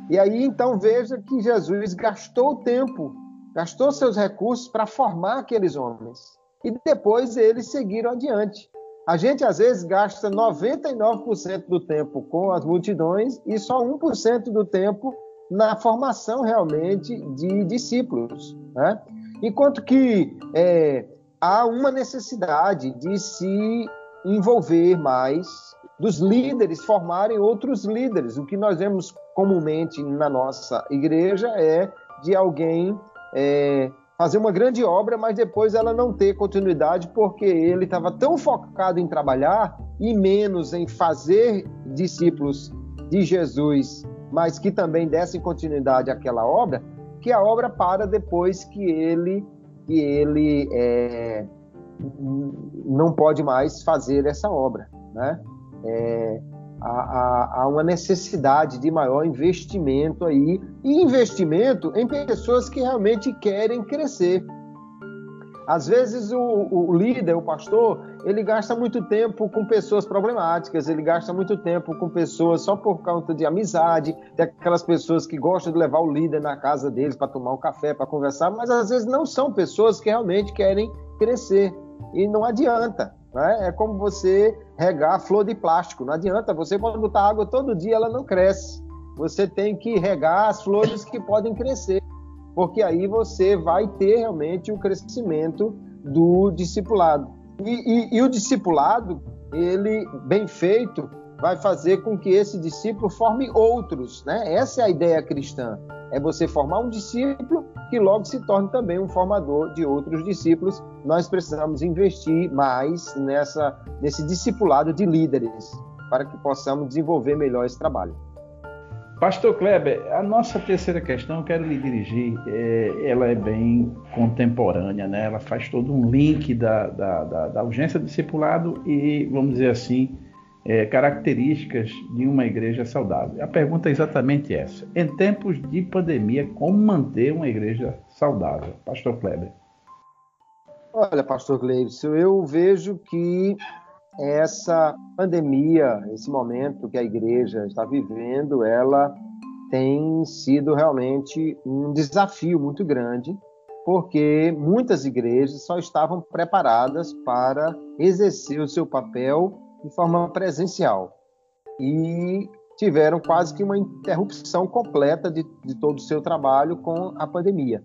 E aí então veja que Jesus gastou tempo, gastou seus recursos para formar aqueles homens. E depois eles seguiram adiante. A gente às vezes gasta 99% do tempo com as multidões e só 1% do tempo na formação realmente de discípulos. Né? Enquanto que é, há uma necessidade de se envolver mais, dos líderes formarem outros líderes. O que nós vemos comumente na nossa igreja é de alguém é, fazer uma grande obra, mas depois ela não ter continuidade porque ele estava tão focado em trabalhar e menos em fazer discípulos de Jesus, mas que também dessem continuidade àquela obra, que a obra para depois que ele que ele é, não pode mais fazer essa obra, né? É, há, há, uma necessidade de maior investimento aí e investimento em pessoas que realmente querem crescer. Às vezes o, o, líder, o pastor, ele gasta muito tempo com pessoas problemáticas, ele gasta muito tempo com pessoas só por conta de amizade, tem aquelas pessoas que gostam de levar o líder na casa deles para tomar um café, para conversar, mas às vezes não são pessoas que realmente querem crescer. E não adianta. Né? É como você regar flor de plástico. Não adianta, você pode botar água todo dia, ela não cresce. Você tem que regar as flores que podem crescer, porque aí você vai ter realmente o crescimento do discipulado. E, e, e o discipulado, ele bem feito, vai fazer com que esse discípulo forme outros, né? Essa é a ideia cristã. É você formar um discípulo que logo se torne também um formador de outros discípulos. Nós precisamos investir mais nessa nesse discipulado de líderes para que possamos desenvolver melhor esse trabalho. Pastor Kleber, a nossa terceira questão, quero lhe dirigir, é, ela é bem contemporânea, né? ela faz todo um link da, da, da, da urgência do discipulado e, vamos dizer assim, é, características de uma igreja saudável. A pergunta é exatamente essa. Em tempos de pandemia, como manter uma igreja saudável? Pastor Kleber. Olha, Pastor Gleibson, eu vejo que essa pandemia, esse momento que a igreja está vivendo, ela tem sido realmente um desafio muito grande, porque muitas igrejas só estavam preparadas para exercer o seu papel de forma presencial e tiveram quase que uma interrupção completa de, de todo o seu trabalho com a pandemia.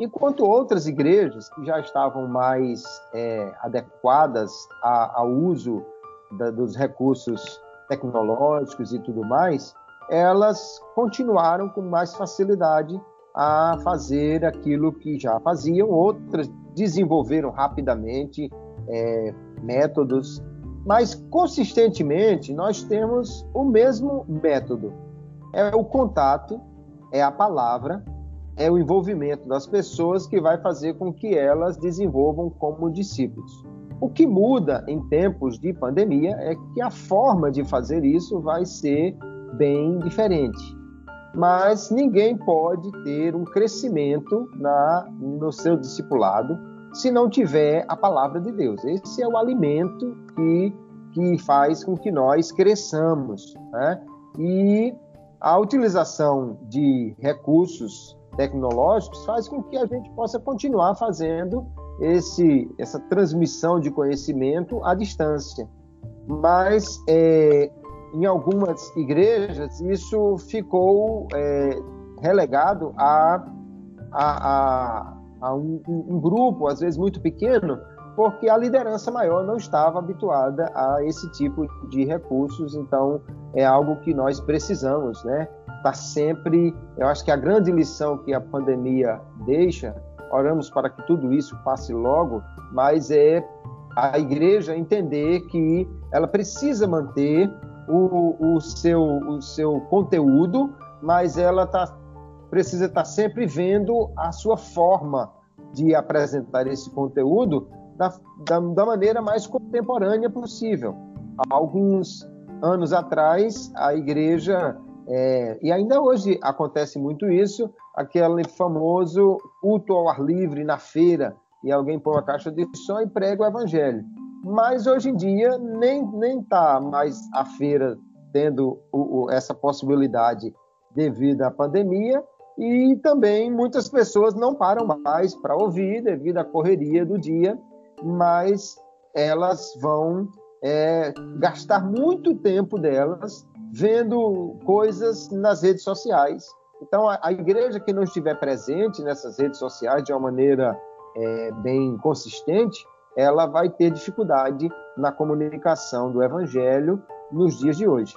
Enquanto outras igrejas que já estavam mais é, adequadas ao uso da, dos recursos tecnológicos e tudo mais, elas continuaram com mais facilidade a fazer aquilo que já faziam, outras desenvolveram rapidamente é, métodos mas consistentemente nós temos o mesmo método. É o contato, é a palavra, é o envolvimento das pessoas que vai fazer com que elas desenvolvam como discípulos. O que muda em tempos de pandemia é que a forma de fazer isso vai ser bem diferente. Mas ninguém pode ter um crescimento na, no seu discipulado se não tiver a palavra de Deus. Esse é o alimento que, que faz com que nós cresçamos. Né? E a utilização de recursos tecnológicos faz com que a gente possa continuar fazendo esse, essa transmissão de conhecimento à distância. Mas é, em algumas igrejas isso ficou é, relegado a, a, a a um, um, grupo, às vezes muito pequeno, porque a liderança maior não estava habituada a esse tipo de recursos. Então, é algo que nós precisamos, né? Tá sempre, eu acho que a grande lição que a pandemia deixa, oramos para que tudo isso passe logo, mas é a igreja entender que ela precisa manter o, o, seu, o seu conteúdo, mas ela tá, precisa estar sempre vendo a sua forma de apresentar esse conteúdo da, da, da maneira mais contemporânea possível. Há alguns anos atrás, a igreja, é, e ainda hoje acontece muito isso, aquele famoso culto ao ar livre na feira, e alguém põe uma caixa de som e prega o evangelho. Mas hoje em dia nem nem está mais a feira tendo o, o, essa possibilidade devido à pandemia e também muitas pessoas não param mais para ouvir devido à correria do dia, mas elas vão é, gastar muito tempo delas vendo coisas nas redes sociais. Então, a, a, igreja que não estiver presente nessas redes sociais de uma maneira é, bem consistente, ela vai ter dificuldade na comunicação do evangelho nos dias de hoje.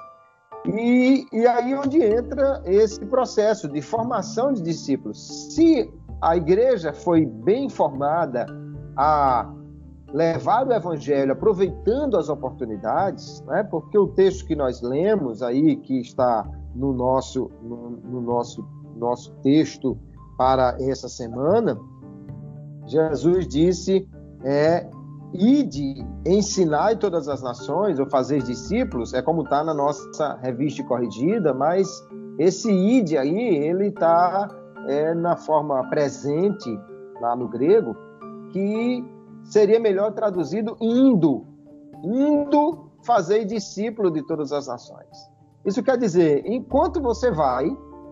E, e aí onde entra esse processo de formação de discípulos. Se a igreja foi bem formada há levar o evangelho aproveitando as oportunidades, né? porque o texto que nós lemos aí, que está no nosso, no, no nosso, nosso texto para essa semana, Jesus disse: é, ide, ensinar todas as nações, ou fazer discípulos, é como está na nossa revista corrigida, mas esse ide aí, ele está é, na forma presente, lá no grego, que seria melhor traduzido indo, indo fazer discípulo de todas as nações. Isso quer dizer, enquanto você vai,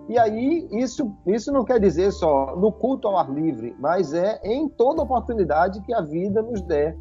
e aí isso, isso não quer dizer só no culto ao ar livre, mas é em toda oportunidade que a vida nos der.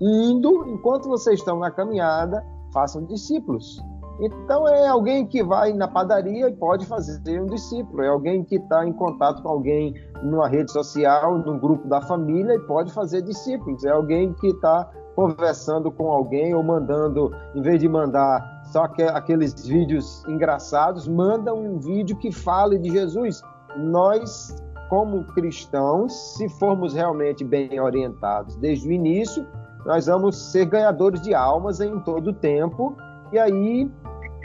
Indo, enquanto vocês estão na caminhada, façam discípulos. Então é alguém que vai na padaria e pode fazer um discípulo, é alguém que está em contato com alguém numa rede social, num grupo da família e pode fazer discípulos, é alguém que está conversando com alguém ou mandando, em vez de mandar só aqueles vídeos engraçados, manda um vídeo que fale de Jesus. Nós, como cristãos, se formos realmente bem orientados desde o início, nós vamos ser ganhadores de almas em todo o tempo. E aí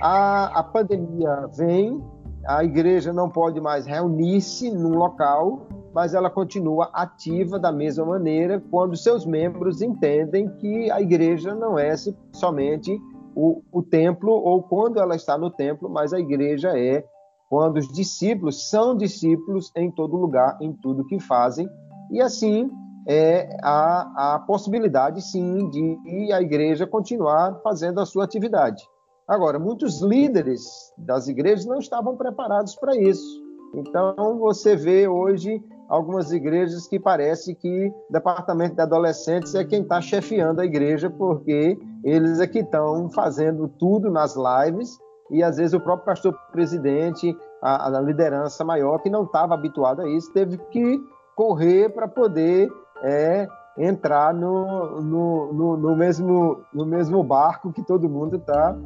a, a pandemia vem, a igreja não pode mais reunir-se num local, mas ela continua ativa da mesma maneira quando seus membros entendem que a igreja não é somente o, o templo ou quando ela está no templo, mas a igreja é quando os discípulos são discípulos em todo lugar, em tudo que fazem, e assim é a, a possibilidade, sim, de a igreja continuar fazendo a sua atividade. Agora, muitos líderes das igrejas não estavam preparados para isso. Então, você vê hoje algumas igrejas que parece que o departamento de adolescentes é quem está chefiando a igreja, porque eles é que estão fazendo tudo nas lives e às vezes o próprio pastor presidente, a, a liderança maior que não estava habituado a isso, teve que correr para poder é, entrar no, no, no, no, mesmo, no mesmo barco que todo mundo está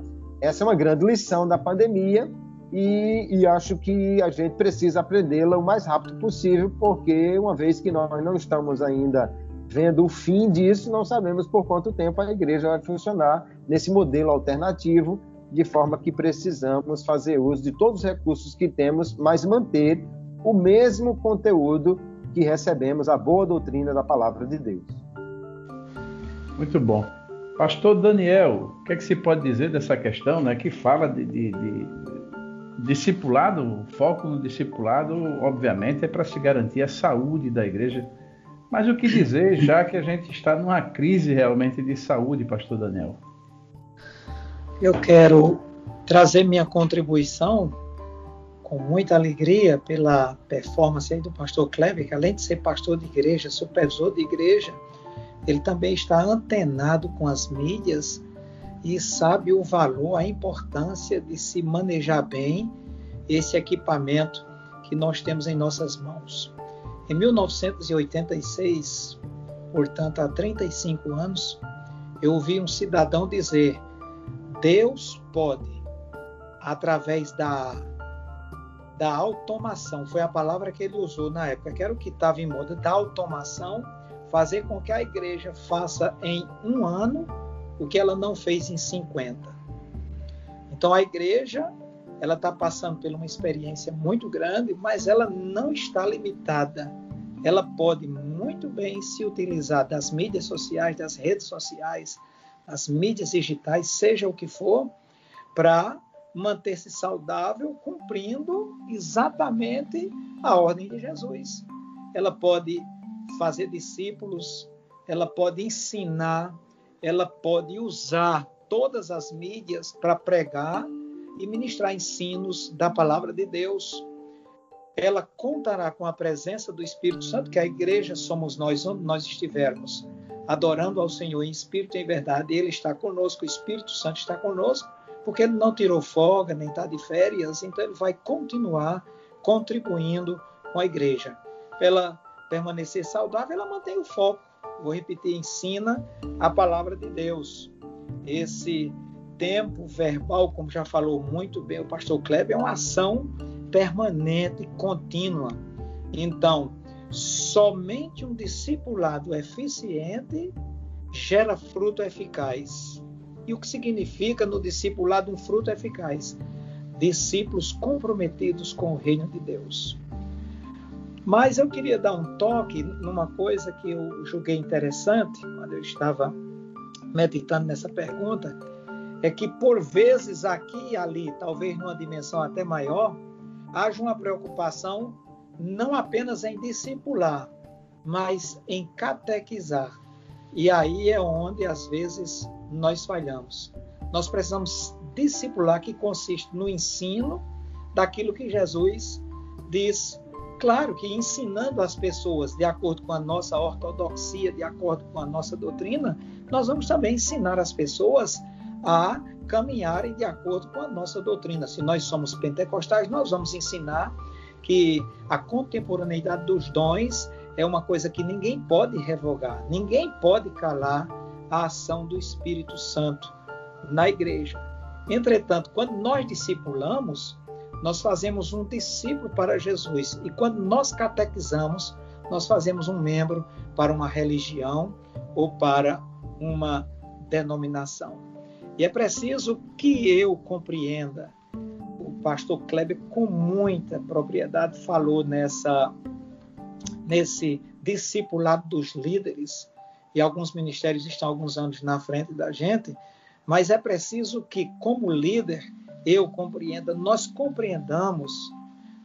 essa é uma grande lição da pandemia e, e acho que a gente precisa aprendê-la o mais rápido possível, porque uma vez que nós não estamos ainda vendo o fim disso, não sabemos por quanto tempo a igreja vai funcionar nesse modelo alternativo, de forma que precisamos fazer uso de todos os recursos que temos, mas manter o mesmo conteúdo que recebemos, a boa doutrina da palavra de Deus. Muito bom. Pastor Daniel, o que, é que se pode dizer dessa questão, né, que fala de, de, de discipulado, o foco no discipulado, obviamente, é para se garantir a saúde da igreja. Mas o que dizer, já que a gente está numa crise realmente de saúde, Pastor Daniel? Eu quero trazer minha contribuição com muita alegria pela performance do pastor Kleber, que além de ser pastor de igreja, supervisor de igreja, ele também está antenado com as mídias e sabe o valor, a importância de se manejar bem esse equipamento que nós temos em nossas mãos. Em 1986, portanto há 35 anos, eu ouvi um cidadão dizer: Deus pode, através da, da automação, foi a palavra que ele usou na época, que era o que estava em moda, da automação, fazer com que a igreja faça em um ano o que ela não fez em 50. Então a igreja ela está passando por uma experiência muito grande, mas ela não está limitada. Ela pode muito bem se utilizar das mídias sociais, das redes sociais, das mídias digitais, seja o que for, para manter-se saudável, cumprindo exatamente a ordem de Jesus. Ela pode fazer discípulos, ela pode ensinar, ela pode usar todas as mídias para pregar e ministrar ensinos da palavra de Deus. Ela contará com a presença do Espírito Santo, que a igreja somos nós, onde nós estivermos, adorando ao Senhor em espírito e em verdade. Ele está conosco, o Espírito Santo está conosco, porque ele não tirou folga, nem está de férias, então ele vai continuar contribuindo com a igreja. Ela permanecer saudável, ela mantém o foco. Vou repetir, ensina a palavra de Deus. Esse tempo verbal, como já falou muito bem o pastor Kleber, é uma ação permanente contínua. Então, somente um discipulado eficiente gera fruto eficaz. E o que significa no discipulado um fruto eficaz? Discípulos comprometidos com o reino de Deus. Mas eu queria dar um toque numa coisa que eu julguei interessante quando eu estava meditando nessa pergunta, é que por vezes aqui e ali, talvez numa dimensão até maior, haja uma preocupação não apenas em discipular, mas em catequizar. E aí é onde às vezes nós falhamos. Nós precisamos discipular, que consiste no ensino daquilo que Jesus diz. Claro que ensinando as pessoas de acordo com a nossa ortodoxia, de acordo com a nossa doutrina, nós vamos também ensinar as pessoas a caminharem de acordo com a nossa doutrina. Se nós somos pentecostais, nós vamos ensinar que a contemporaneidade dos dons é uma coisa que ninguém pode revogar, ninguém pode calar a ação do Espírito Santo na igreja. Entretanto, quando nós discipulamos, nós fazemos um discípulo para Jesus. E quando nós catequizamos, nós fazemos um membro para uma religião ou para uma denominação. E é preciso que eu compreenda. O pastor Kleber, com muita propriedade, falou nessa, nesse discipulado dos líderes, e alguns ministérios estão alguns anos na frente da gente, mas é preciso que, como líder, eu compreenda, nós compreendamos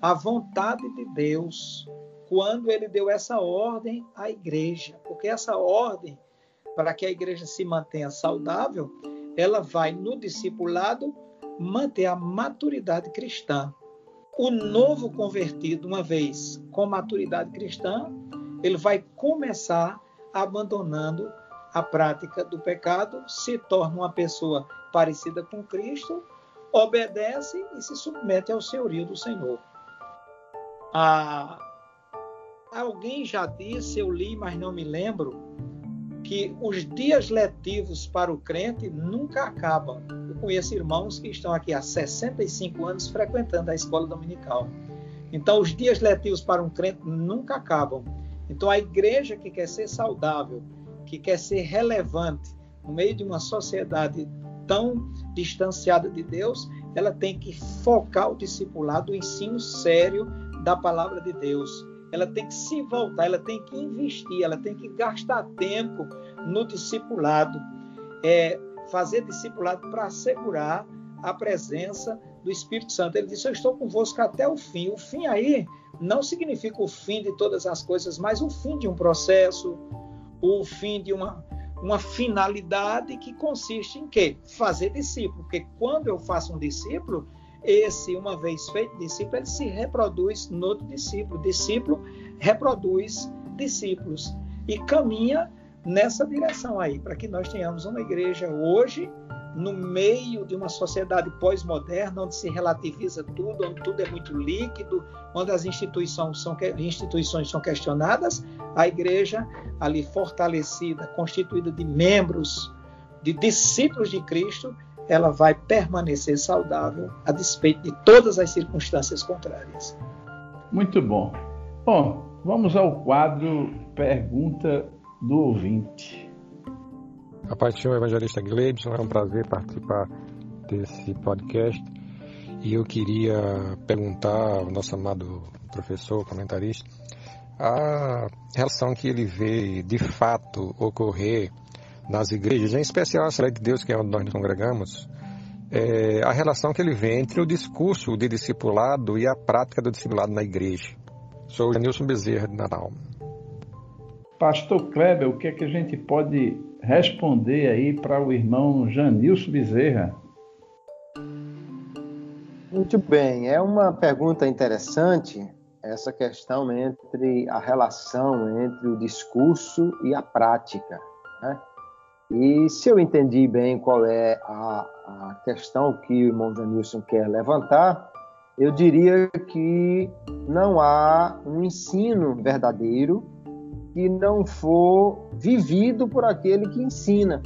a vontade de Deus quando ele deu essa ordem à igreja, porque essa ordem para que a igreja se mantenha saudável, ela vai no discipulado manter a maturidade cristã. O novo convertido, uma vez com maturidade cristã, ele vai começar abandonando a prática do pecado, se torna uma pessoa parecida com Cristo, obedece e se submete ao senhorio do Senhor. Ah, alguém já disse, eu li, mas não me lembro, que os dias letivos para o crente nunca acabam. Eu conheço irmãos que estão aqui há 65 anos frequentando a escola dominical. Então, os dias letivos para um crente nunca acabam. Então, a igreja que quer ser saudável, que quer ser relevante no meio de uma sociedade tão distanciada de Deus, ela tem que focar o discipulado, o ensino sério da palavra de Deus ela tem que se voltar, ela tem que investir, ela tem que gastar tempo no discipulado, é, fazer discipulado para assegurar a presença do Espírito Santo. Ele disse: Eu estou convosco até o fim. O fim aí não significa o fim de todas as coisas, mas o fim de um processo, o fim de uma, uma finalidade que consiste em quê? Fazer discípulo. Porque quando eu faço um discípulo, esse, uma vez feito discípulo, ele se reproduz no outro discípulo. discípulo reproduz discípulos e caminha nessa direção aí, para que nós tenhamos uma igreja hoje no meio de uma sociedade pós-moderna, onde se relativiza tudo, onde tudo é muito líquido, onde as instituições são, instituições são questionadas, a igreja ali fortalecida, constituída de membros, de discípulos de Cristo, ela vai permanecer saudável a despeito de todas as circunstâncias contrárias. Muito bom. Bom, vamos ao quadro Pergunta do Ouvinte. A paz do Senhor Evangelista Gleibson, é um prazer participar desse podcast. E eu queria perguntar ao nosso amado professor, comentarista, a relação que ele vê de fato ocorrer nas igrejas, em especial a Assembleia de Deus, que é onde nós nos congregamos, é a relação que ele vê entre o discurso de discipulado e a prática do discipulado na igreja. Sou o Janilson Bezerra de Natal. Pastor Kleber, o que é que a gente pode responder aí para o irmão Janilson Bezerra? Muito bem, é uma pergunta interessante essa questão entre a relação entre o discurso e a prática. Né? E se eu entendi bem qual é a, a questão que o irmão Janilson quer levantar, eu diria que não há um ensino verdadeiro que não for vivido por aquele que ensina.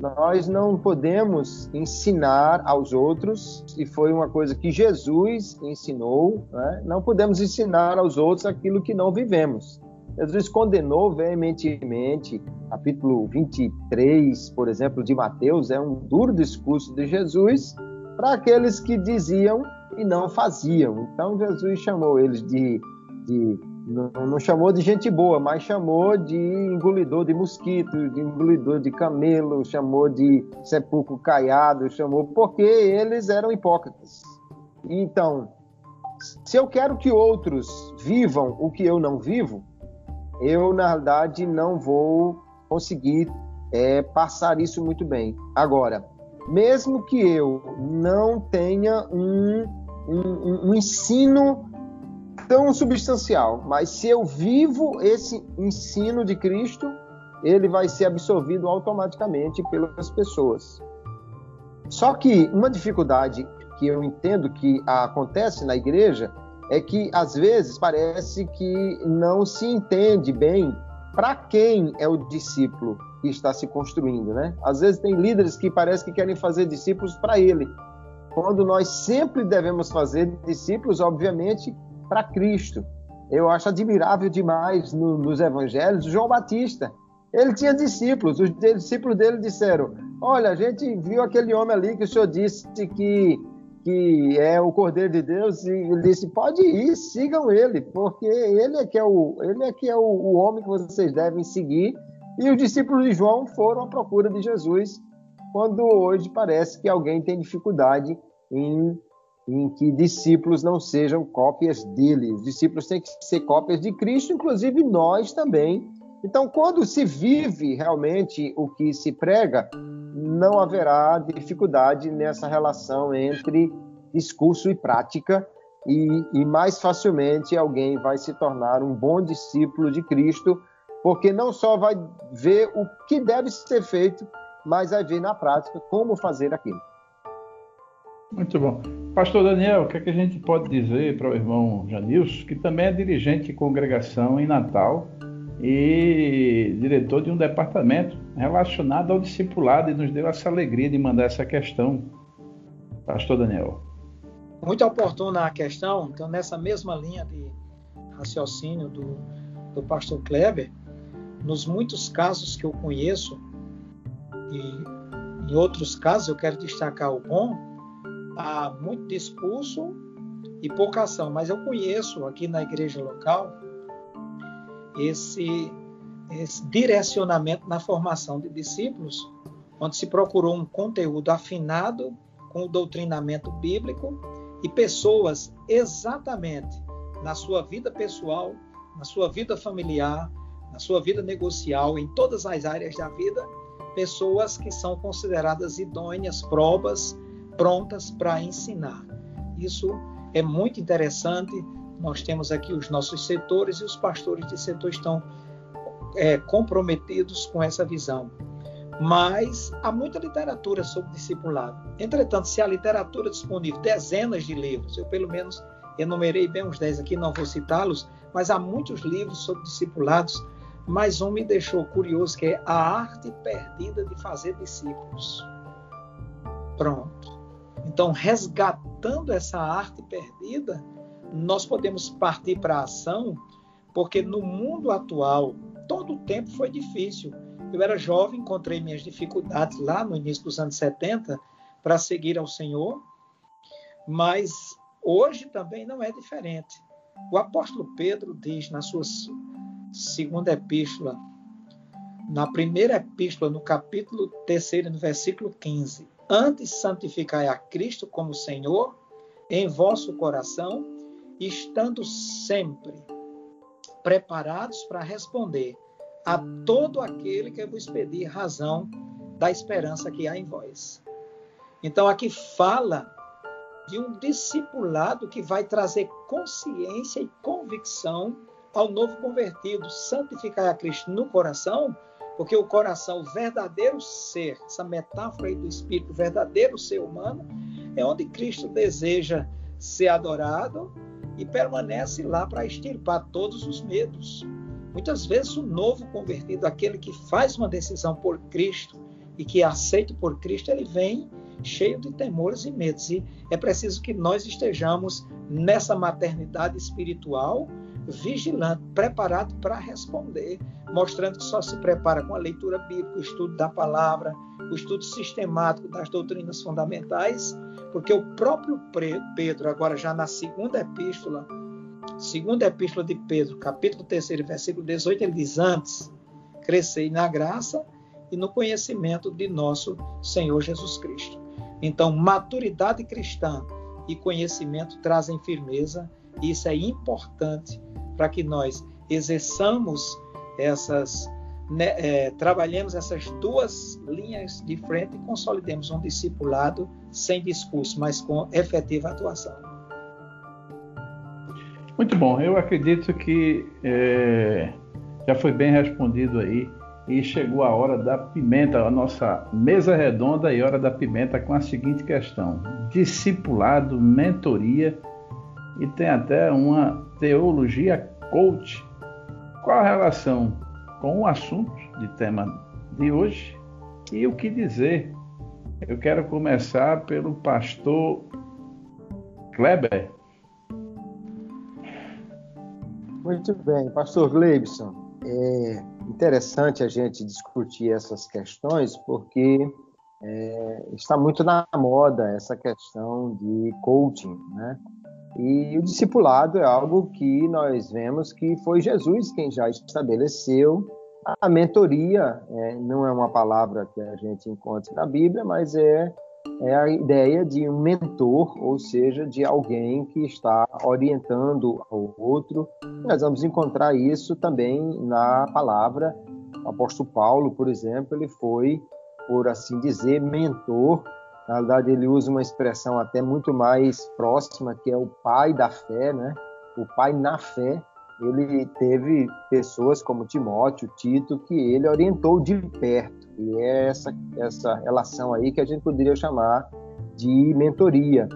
Nós não podemos ensinar aos outros, e foi uma coisa que Jesus ensinou, né? não podemos ensinar aos outros aquilo que não vivemos. Jesus condenou veementemente, capítulo 23, por exemplo, de Mateus, é um duro discurso de Jesus para aqueles que diziam e não faziam. Então Jesus chamou eles de, de não, não, chamou de gente boa, mas chamou de engolidor de mosquito, de engolidor de camelo, chamou de sepulcro caiado, chamou porque eles eram hipócritas. Então, se eu quero que outros vivam o que eu não vivo, eu na realidade não vou conseguir é, passar isso muito bem. Agora, mesmo que eu não tenha um, um, um ensino tão substancial, mas se eu vivo esse ensino de Cristo, ele vai ser absorvido automaticamente pelas pessoas. Só que uma dificuldade que eu entendo que acontece na igreja é que às vezes parece que não se entende bem para quem é o discípulo que está se construindo, né? Às vezes tem líderes que parece que querem fazer discípulos para ele, quando nós sempre devemos fazer discípulos, obviamente, para Cristo. Eu acho admirável demais no, nos evangelhos João Batista. Ele tinha discípulos, os discípulos dele disseram: Olha, a gente viu aquele homem ali que o senhor disse que, que é o Cordeiro de Deus, e ele disse: Pode ir, sigam ele, porque ele é que é o, ele é que é o, o homem que vocês devem seguir. E os discípulos de João foram à procura de Jesus, quando hoje parece que alguém tem dificuldade em em que discípulos não sejam cópias dele. Os discípulos têm que ser cópias de Cristo, inclusive nós também. Então, quando se vive realmente o que se prega, não haverá dificuldade nessa relação entre discurso e prática, e, e mais facilmente alguém vai se tornar um bom discípulo de Cristo, porque não só vai ver o que deve ser feito, mas vai ver na prática como fazer aquilo. Muito bom. Pastor Daniel, o que, é que a gente pode dizer para o irmão Janilson, que também é dirigente de congregação em Natal e diretor de um departamento relacionado ao discipulado e nos deu essa alegria de mandar essa questão. Pastor Daniel. Muito oportuna a questão, então nessa mesma linha de raciocínio do, do pastor Kleber, nos muitos casos que eu conheço, e em outros casos eu quero destacar o bom, há muito discurso e pouca ação, mas eu conheço aqui na igreja local esse, esse direcionamento na formação de discípulos, onde se procurou um conteúdo afinado com o doutrinamento bíblico e pessoas exatamente na sua vida pessoal, na sua vida familiar, na sua vida negocial, em todas as áreas da vida, pessoas que são consideradas idôneas, provas prontas para ensinar. Isso é muito interessante. Nós temos aqui os nossos setores e os pastores de setor estão é, comprometidos com essa visão. Mas há muita literatura sobre discipulado. Entretanto, se a literatura disponível, dezenas de livros, eu pelo menos enumerei bem uns 10 aqui, não vou citá-los, mas há muitos livros sobre discipulados, mas um me deixou curioso, que é A Arte Perdida de Fazer Discípulos. Pronto. Então, resgatando essa arte perdida, nós podemos partir para a ação, porque no mundo atual, todo o tempo foi difícil. Eu era jovem, encontrei minhas dificuldades lá no início dos anos 70 para seguir ao Senhor, mas hoje também não é diferente. O apóstolo Pedro diz na sua segunda epístola, na primeira epístola, no capítulo 3, no versículo 15: Antes santificai a Cristo como Senhor em vosso coração, estando sempre preparados para responder a todo aquele que vos pedir razão da esperança que há em vós. Então aqui fala de um discipulado que vai trazer consciência e convicção ao novo convertido, santificar a Cristo no coração, porque o coração, o verdadeiro ser, essa metáfora aí do espírito, o verdadeiro ser humano, é onde Cristo deseja ser adorado e permanece lá para extirpar todos os medos. Muitas vezes o novo convertido, aquele que faz uma decisão por Cristo e que é aceito por Cristo, ele vem cheio de temores e medos. E é preciso que nós estejamos nessa maternidade espiritual vigilante, preparado para responder, mostrando que só se prepara com a leitura bíblica, o estudo da palavra, o estudo sistemático das doutrinas fundamentais, porque o próprio Pedro, agora já na segunda epístola, segunda epístola de Pedro, capítulo 3, versículo 18, ele diz: Antes, crescei na graça e no conhecimento de nosso Senhor Jesus Cristo. Então, maturidade cristã e conhecimento trazem firmeza, isso é importante para que nós exerçamos essas, né, é, trabalhemos essas duas linhas de frente e consolidemos um discipulado sem discurso, mas com efetiva atuação. Muito bom, eu acredito que é, já foi bem respondido aí e chegou a hora da pimenta, a nossa mesa redonda e hora da pimenta com a seguinte questão: discipulado, mentoria e tem até uma teologia coach. Qual a relação com o assunto de tema de hoje e o que dizer? Eu quero começar pelo pastor Kleber. Muito bem, pastor Gleibson. É interessante a gente discutir essas questões porque é, está muito na moda essa questão de coaching, né? E o discipulado é algo que nós vemos que foi Jesus quem já estabeleceu. A mentoria é, não é uma palavra que a gente encontra na Bíblia, mas é, é a ideia de um mentor, ou seja, de alguém que está orientando o outro. Nós vamos encontrar isso também na palavra. O apóstolo Paulo, por exemplo, ele foi, por assim dizer, mentor na verdade, ele usa uma expressão até muito mais próxima, que é o pai da fé, né? O pai na fé. Ele teve pessoas como Timóteo, Tito, que ele orientou de perto. E é essa, essa relação aí que a gente poderia chamar de mentoria.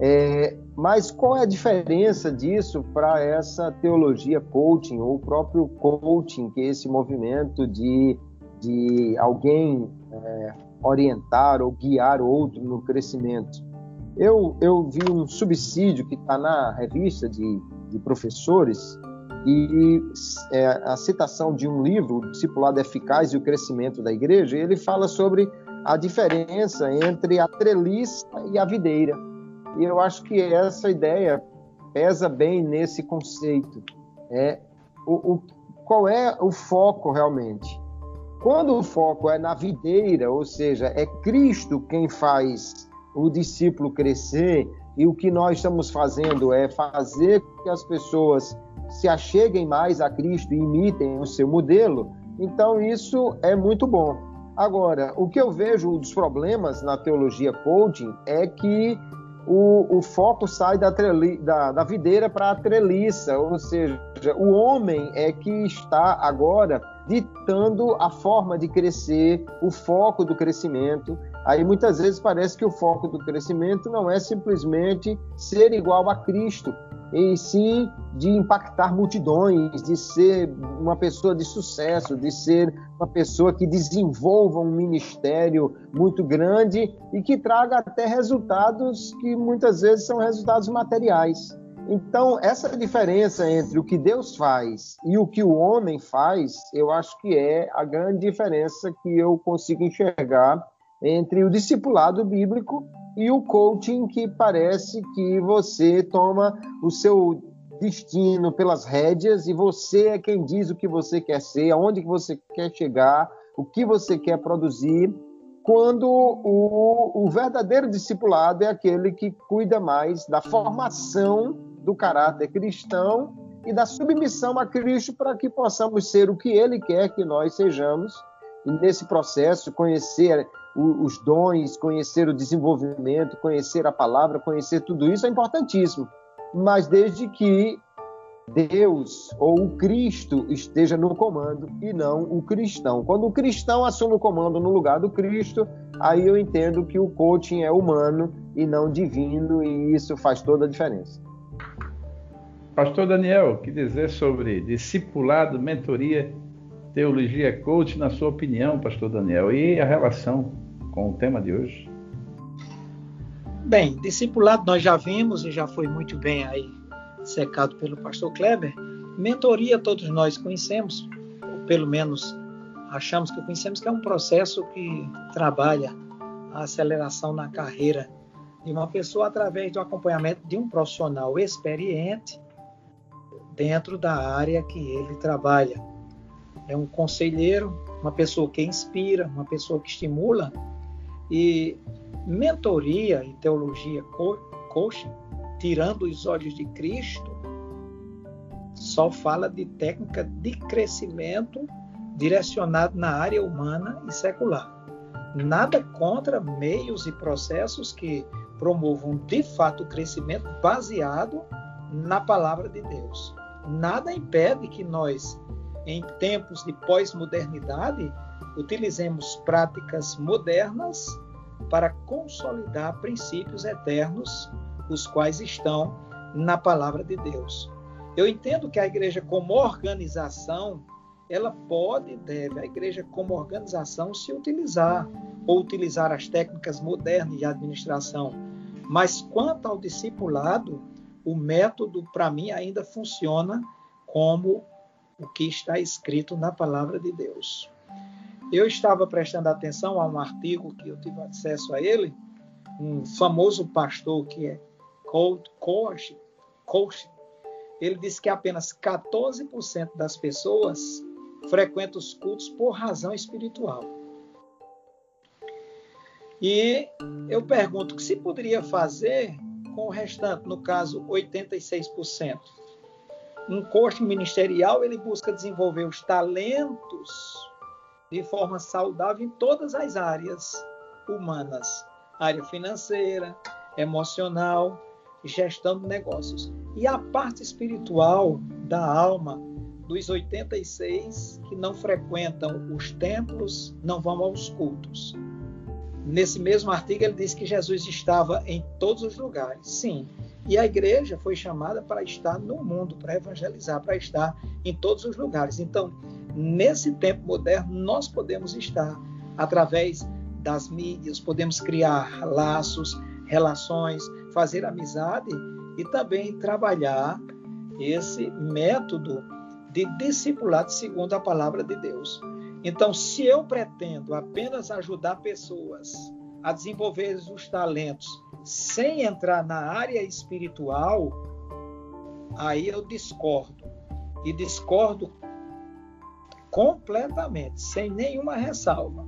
É, mas qual é a diferença disso para essa teologia coaching, ou o próprio coaching, que é esse movimento de, de alguém é, orientar ou guiar outro no crescimento. Eu, eu vi um subsídio que está na revista de, de professores e é, a citação de um livro, O Discipulado Eficaz e o Crescimento da Igreja, ele fala sobre a diferença entre a treliça e a videira. E eu acho que essa ideia pesa bem nesse conceito. É o, o qual é o foco realmente? Quando o foco é na videira, ou seja, é Cristo quem faz o discípulo crescer, e o que nós estamos fazendo é fazer que as pessoas se acheguem mais a Cristo e imitem o seu modelo, então isso é muito bom. Agora, o que eu vejo dos problemas na teologia coaching é que o, o foco sai da, treli, da, da videira para a treliça, ou seja, o homem é que está agora ditando a forma de crescer, o foco do crescimento. Aí muitas vezes parece que o foco do crescimento não é simplesmente ser igual a Cristo, e sim de impactar multidões, de ser uma pessoa de sucesso, de ser uma pessoa que desenvolva um ministério muito grande e que traga até resultados que muitas vezes são resultados materiais. Então, essa diferença entre o que Deus faz e o que o homem faz, eu acho que é a grande diferença que eu consigo enxergar entre o discipulado bíblico e o coaching que parece que você toma o seu destino pelas rédeas e você é quem diz o que você quer ser, aonde que você quer chegar, o que você quer produzir, quando o, o verdadeiro discipulado é aquele que cuida mais da formação do caráter cristão e da submissão a Cristo para que possamos ser o que Ele quer que nós sejamos. E nesse processo, conhecer os dons, conhecer o desenvolvimento, conhecer a palavra, conhecer tudo isso é importantíssimo. Mas desde que Deus ou o Cristo esteja no comando e não o cristão. Quando o cristão assume o comando no lugar do Cristo, aí eu entendo que o coaching é humano e não divino, e isso faz toda a diferença. Pastor Daniel, que dizer sobre discipulado, mentoria, teologia coach, na sua opinião, Pastor Daniel, e a relação com o tema de hoje? Bem, discipulado nós já vimos e já foi muito bem aí secado pelo pastor Kleber. Mentoria todos nós conhecemos, ou pelo menos achamos que conhecemos que é um processo que trabalha a aceleração na carreira de uma pessoa através do acompanhamento de um profissional experiente dentro da área que ele trabalha. É um conselheiro, uma pessoa que inspira, uma pessoa que estimula e mentoria e teologia coaching, tirando os olhos de Cristo, só fala de técnica de crescimento direcionado na área humana e secular. Nada contra meios e processos que promovam de fato o crescimento baseado na palavra de Deus. Nada impede que nós, em tempos de pós-modernidade, utilizemos práticas modernas para consolidar princípios eternos, os quais estão na palavra de Deus. Eu entendo que a igreja, como organização, ela pode e deve, a igreja, como organização, se utilizar ou utilizar as técnicas modernas de administração. Mas quanto ao discipulado, o método, para mim, ainda funciona como o que está escrito na palavra de Deus. Eu estava prestando atenção a um artigo que eu tive acesso a ele, um famoso pastor que é coach, coach ele disse que apenas 14% das pessoas frequentam os cultos por razão espiritual. E eu pergunto o que se poderia fazer com o restante, no caso, 86%. Um coach ministerial, ele busca desenvolver os talentos de forma saudável em todas as áreas humanas, área financeira, emocional, gestão de negócios. E a parte espiritual da alma, dos 86 que não frequentam os templos, não vão aos cultos. Nesse mesmo artigo, ele diz que Jesus estava em todos os lugares. Sim. E a igreja foi chamada para estar no mundo, para evangelizar, para estar em todos os lugares. Então, nesse tempo moderno, nós podemos estar através das mídias, podemos criar laços, relações, fazer amizade e também trabalhar esse método de discipulado segundo a palavra de Deus. Então, se eu pretendo apenas ajudar pessoas a desenvolver os talentos sem entrar na área espiritual, aí eu discordo. E discordo completamente, sem nenhuma ressalva.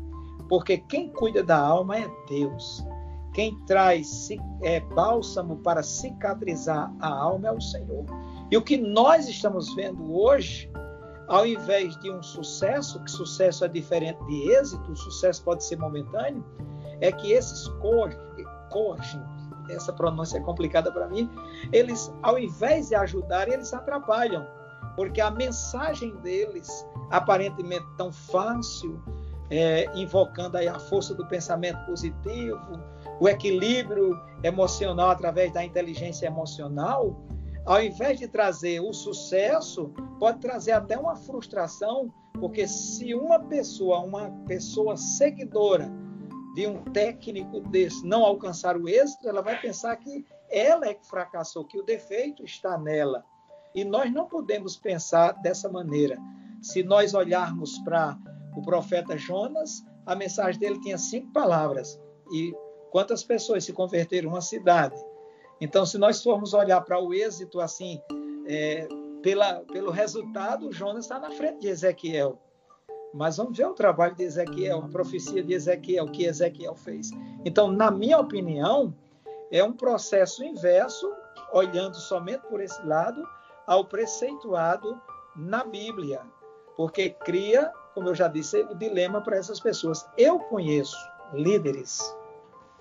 Porque quem cuida da alma é Deus. Quem traz é, bálsamo para cicatrizar a alma é o Senhor. E o que nós estamos vendo hoje, ao invés de um sucesso, que sucesso é diferente de êxito, sucesso pode ser momentâneo, é que esses coaching, essa pronúncia é complicada para mim, eles, ao invés de ajudar, eles atrapalham, porque a mensagem deles, aparentemente tão fácil, é, invocando aí a força do pensamento positivo, o equilíbrio emocional através da inteligência emocional, ao invés de trazer o sucesso, pode trazer até uma frustração, porque se uma pessoa, uma pessoa seguidora de um técnico desse não alcançar o êxito, ela vai pensar que ela é que fracassou, que o defeito está nela. E nós não podemos pensar dessa maneira. Se nós olharmos para o profeta Jonas, a mensagem dele tinha cinco palavras. E Quantas pessoas se converteram uma cidade? Então, se nós formos olhar para o êxito assim, é, pela, pelo resultado, Jonas está na frente de Ezequiel. Mas vamos ver o trabalho de Ezequiel, a profecia de Ezequiel, o que Ezequiel fez. Então, na minha opinião, é um processo inverso, olhando somente por esse lado, ao preceituado na Bíblia. Porque cria, como eu já disse, o dilema para essas pessoas. Eu conheço líderes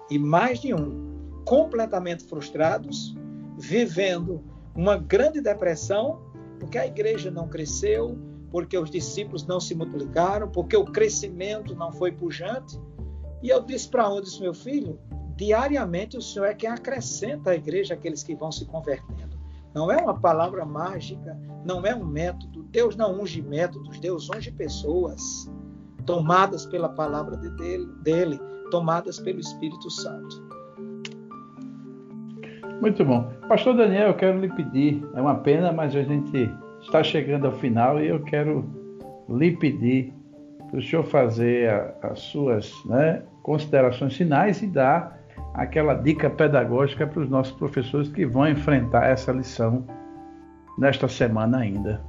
e mais de um completamente frustrados, vivendo uma grande depressão, porque a igreja não cresceu, porque os discípulos não se multiplicaram, porque o crescimento não foi pujante. E eu disse para um, disse, meu filho, diariamente o Senhor é quem acrescenta à igreja aqueles que vão se convertendo. Não é uma palavra mágica, não é um método. Deus não unge métodos, Deus unge pessoas tomadas pela palavra de dele, dele tomadas pelo Espírito Santo. Muito bom. Pastor Daniel, eu quero lhe pedir, é uma pena, mas a gente está chegando ao final e eu quero lhe pedir para o senhor fazer a, as suas né, considerações finais e dar aquela dica pedagógica para os nossos professores que vão enfrentar essa lição nesta semana ainda.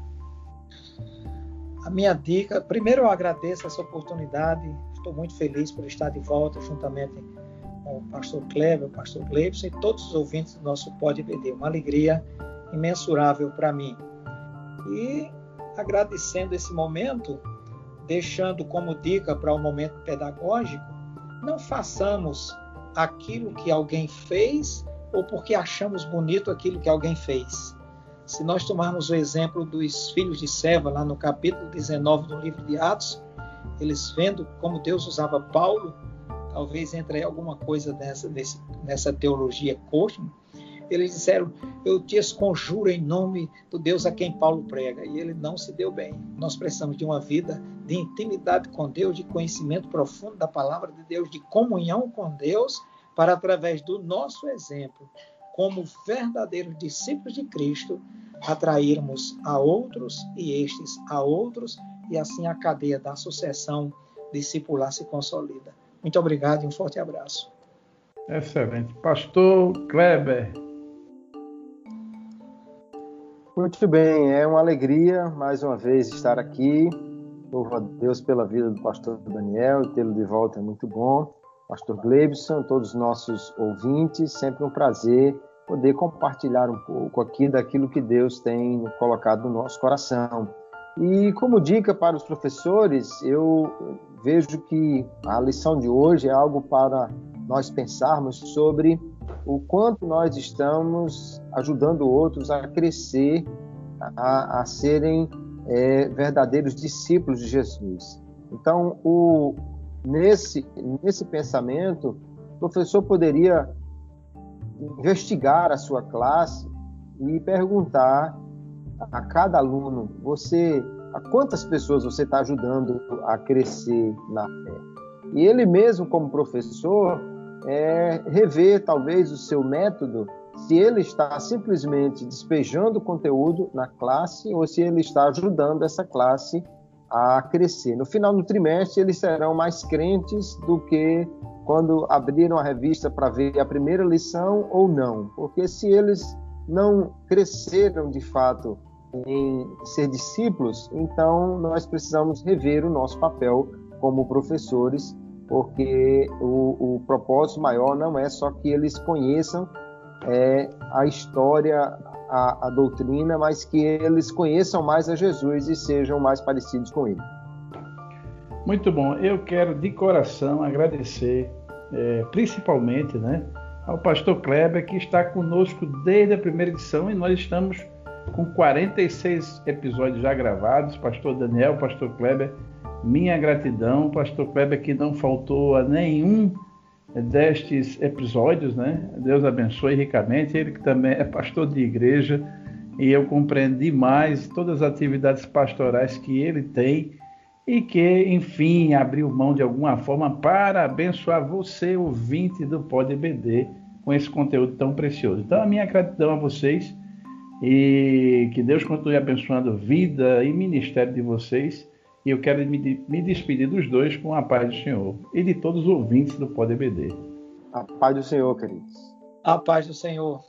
A minha dica, primeiro eu agradeço essa oportunidade, estou muito feliz por estar de volta juntamente com o pastor Kleber, o pastor Gleibson e todos os ouvintes do nosso Pode BD. Uma alegria imensurável para mim. E agradecendo esse momento, deixando como dica para o momento pedagógico, não façamos aquilo que alguém fez ou porque achamos bonito aquilo que alguém fez. Se nós tomarmos o exemplo dos filhos de Seva, lá no capítulo 19 do livro de Atos, eles vendo como Deus usava Paulo, talvez entre alguma coisa nessa, nessa teologia cósmica, eles disseram: Eu te esconjuro em nome do Deus a quem Paulo prega. E ele não se deu bem. Nós precisamos de uma vida de intimidade com Deus, de conhecimento profundo da palavra de Deus, de comunhão com Deus, para através do nosso exemplo, como verdadeiros discípulos de Cristo, atrairmos a outros e estes a outros, e assim a cadeia da sucessão discipular se consolida. Muito obrigado e um forte abraço. Excelente. Pastor Kleber. Muito bem, é uma alegria mais uma vez estar aqui. Louvo a Deus pela vida do pastor Daniel, tê-lo de volta é muito bom. Pastor Glebson, todos os nossos ouvintes, sempre um prazer poder compartilhar um pouco aqui daquilo que Deus tem colocado no nosso coração. E como dica para os professores, eu vejo que a lição de hoje é algo para nós pensarmos sobre o quanto nós estamos ajudando outros a crescer, a, a serem é, verdadeiros discípulos de Jesus. Então, o, nesse, nesse pensamento, o professor poderia investigar a sua classe e perguntar a cada aluno: você, a quantas pessoas você está ajudando a crescer na fé? E ele mesmo, como professor, é, rever talvez o seu método, se ele está simplesmente despejando conteúdo na classe ou se ele está ajudando essa classe a crescer. No final do trimestre, eles serão mais crentes do que quando abriram a revista para ver a primeira lição ou não, porque se eles não cresceram de fato em ser discípulos, então nós precisamos rever o nosso papel como professores porque o, o propósito maior não é só que eles conheçam é, a história, a, a, doutrina, mas que eles conheçam mais a Jesus e sejam mais parecidos com ele. Muito bom. Eu quero de coração agradecer, é, principalmente, né, ao pastor Kleber, que está conosco desde a primeira edição e nós estamos com 46 episódios já gravados. Pastor Daniel, pastor Kleber, minha gratidão, pastor Kleber, que não faltou a nenhum destes episódios, né? Deus abençoe ricamente. Ele que também é pastor de igreja e eu compreendi mais todas as atividades pastorais que ele tem e que, enfim, abriu mão de alguma forma para abençoar você, ouvinte do Pod BD, com esse conteúdo tão precioso. Então, a minha gratidão a vocês e que Deus continue abençoando a vida e ministério de vocês e eu quero me, me despedir dos dois com a paz do Senhor e de todos os ouvintes do Pod BD. A paz do Senhor, queridos. A paz do Senhor.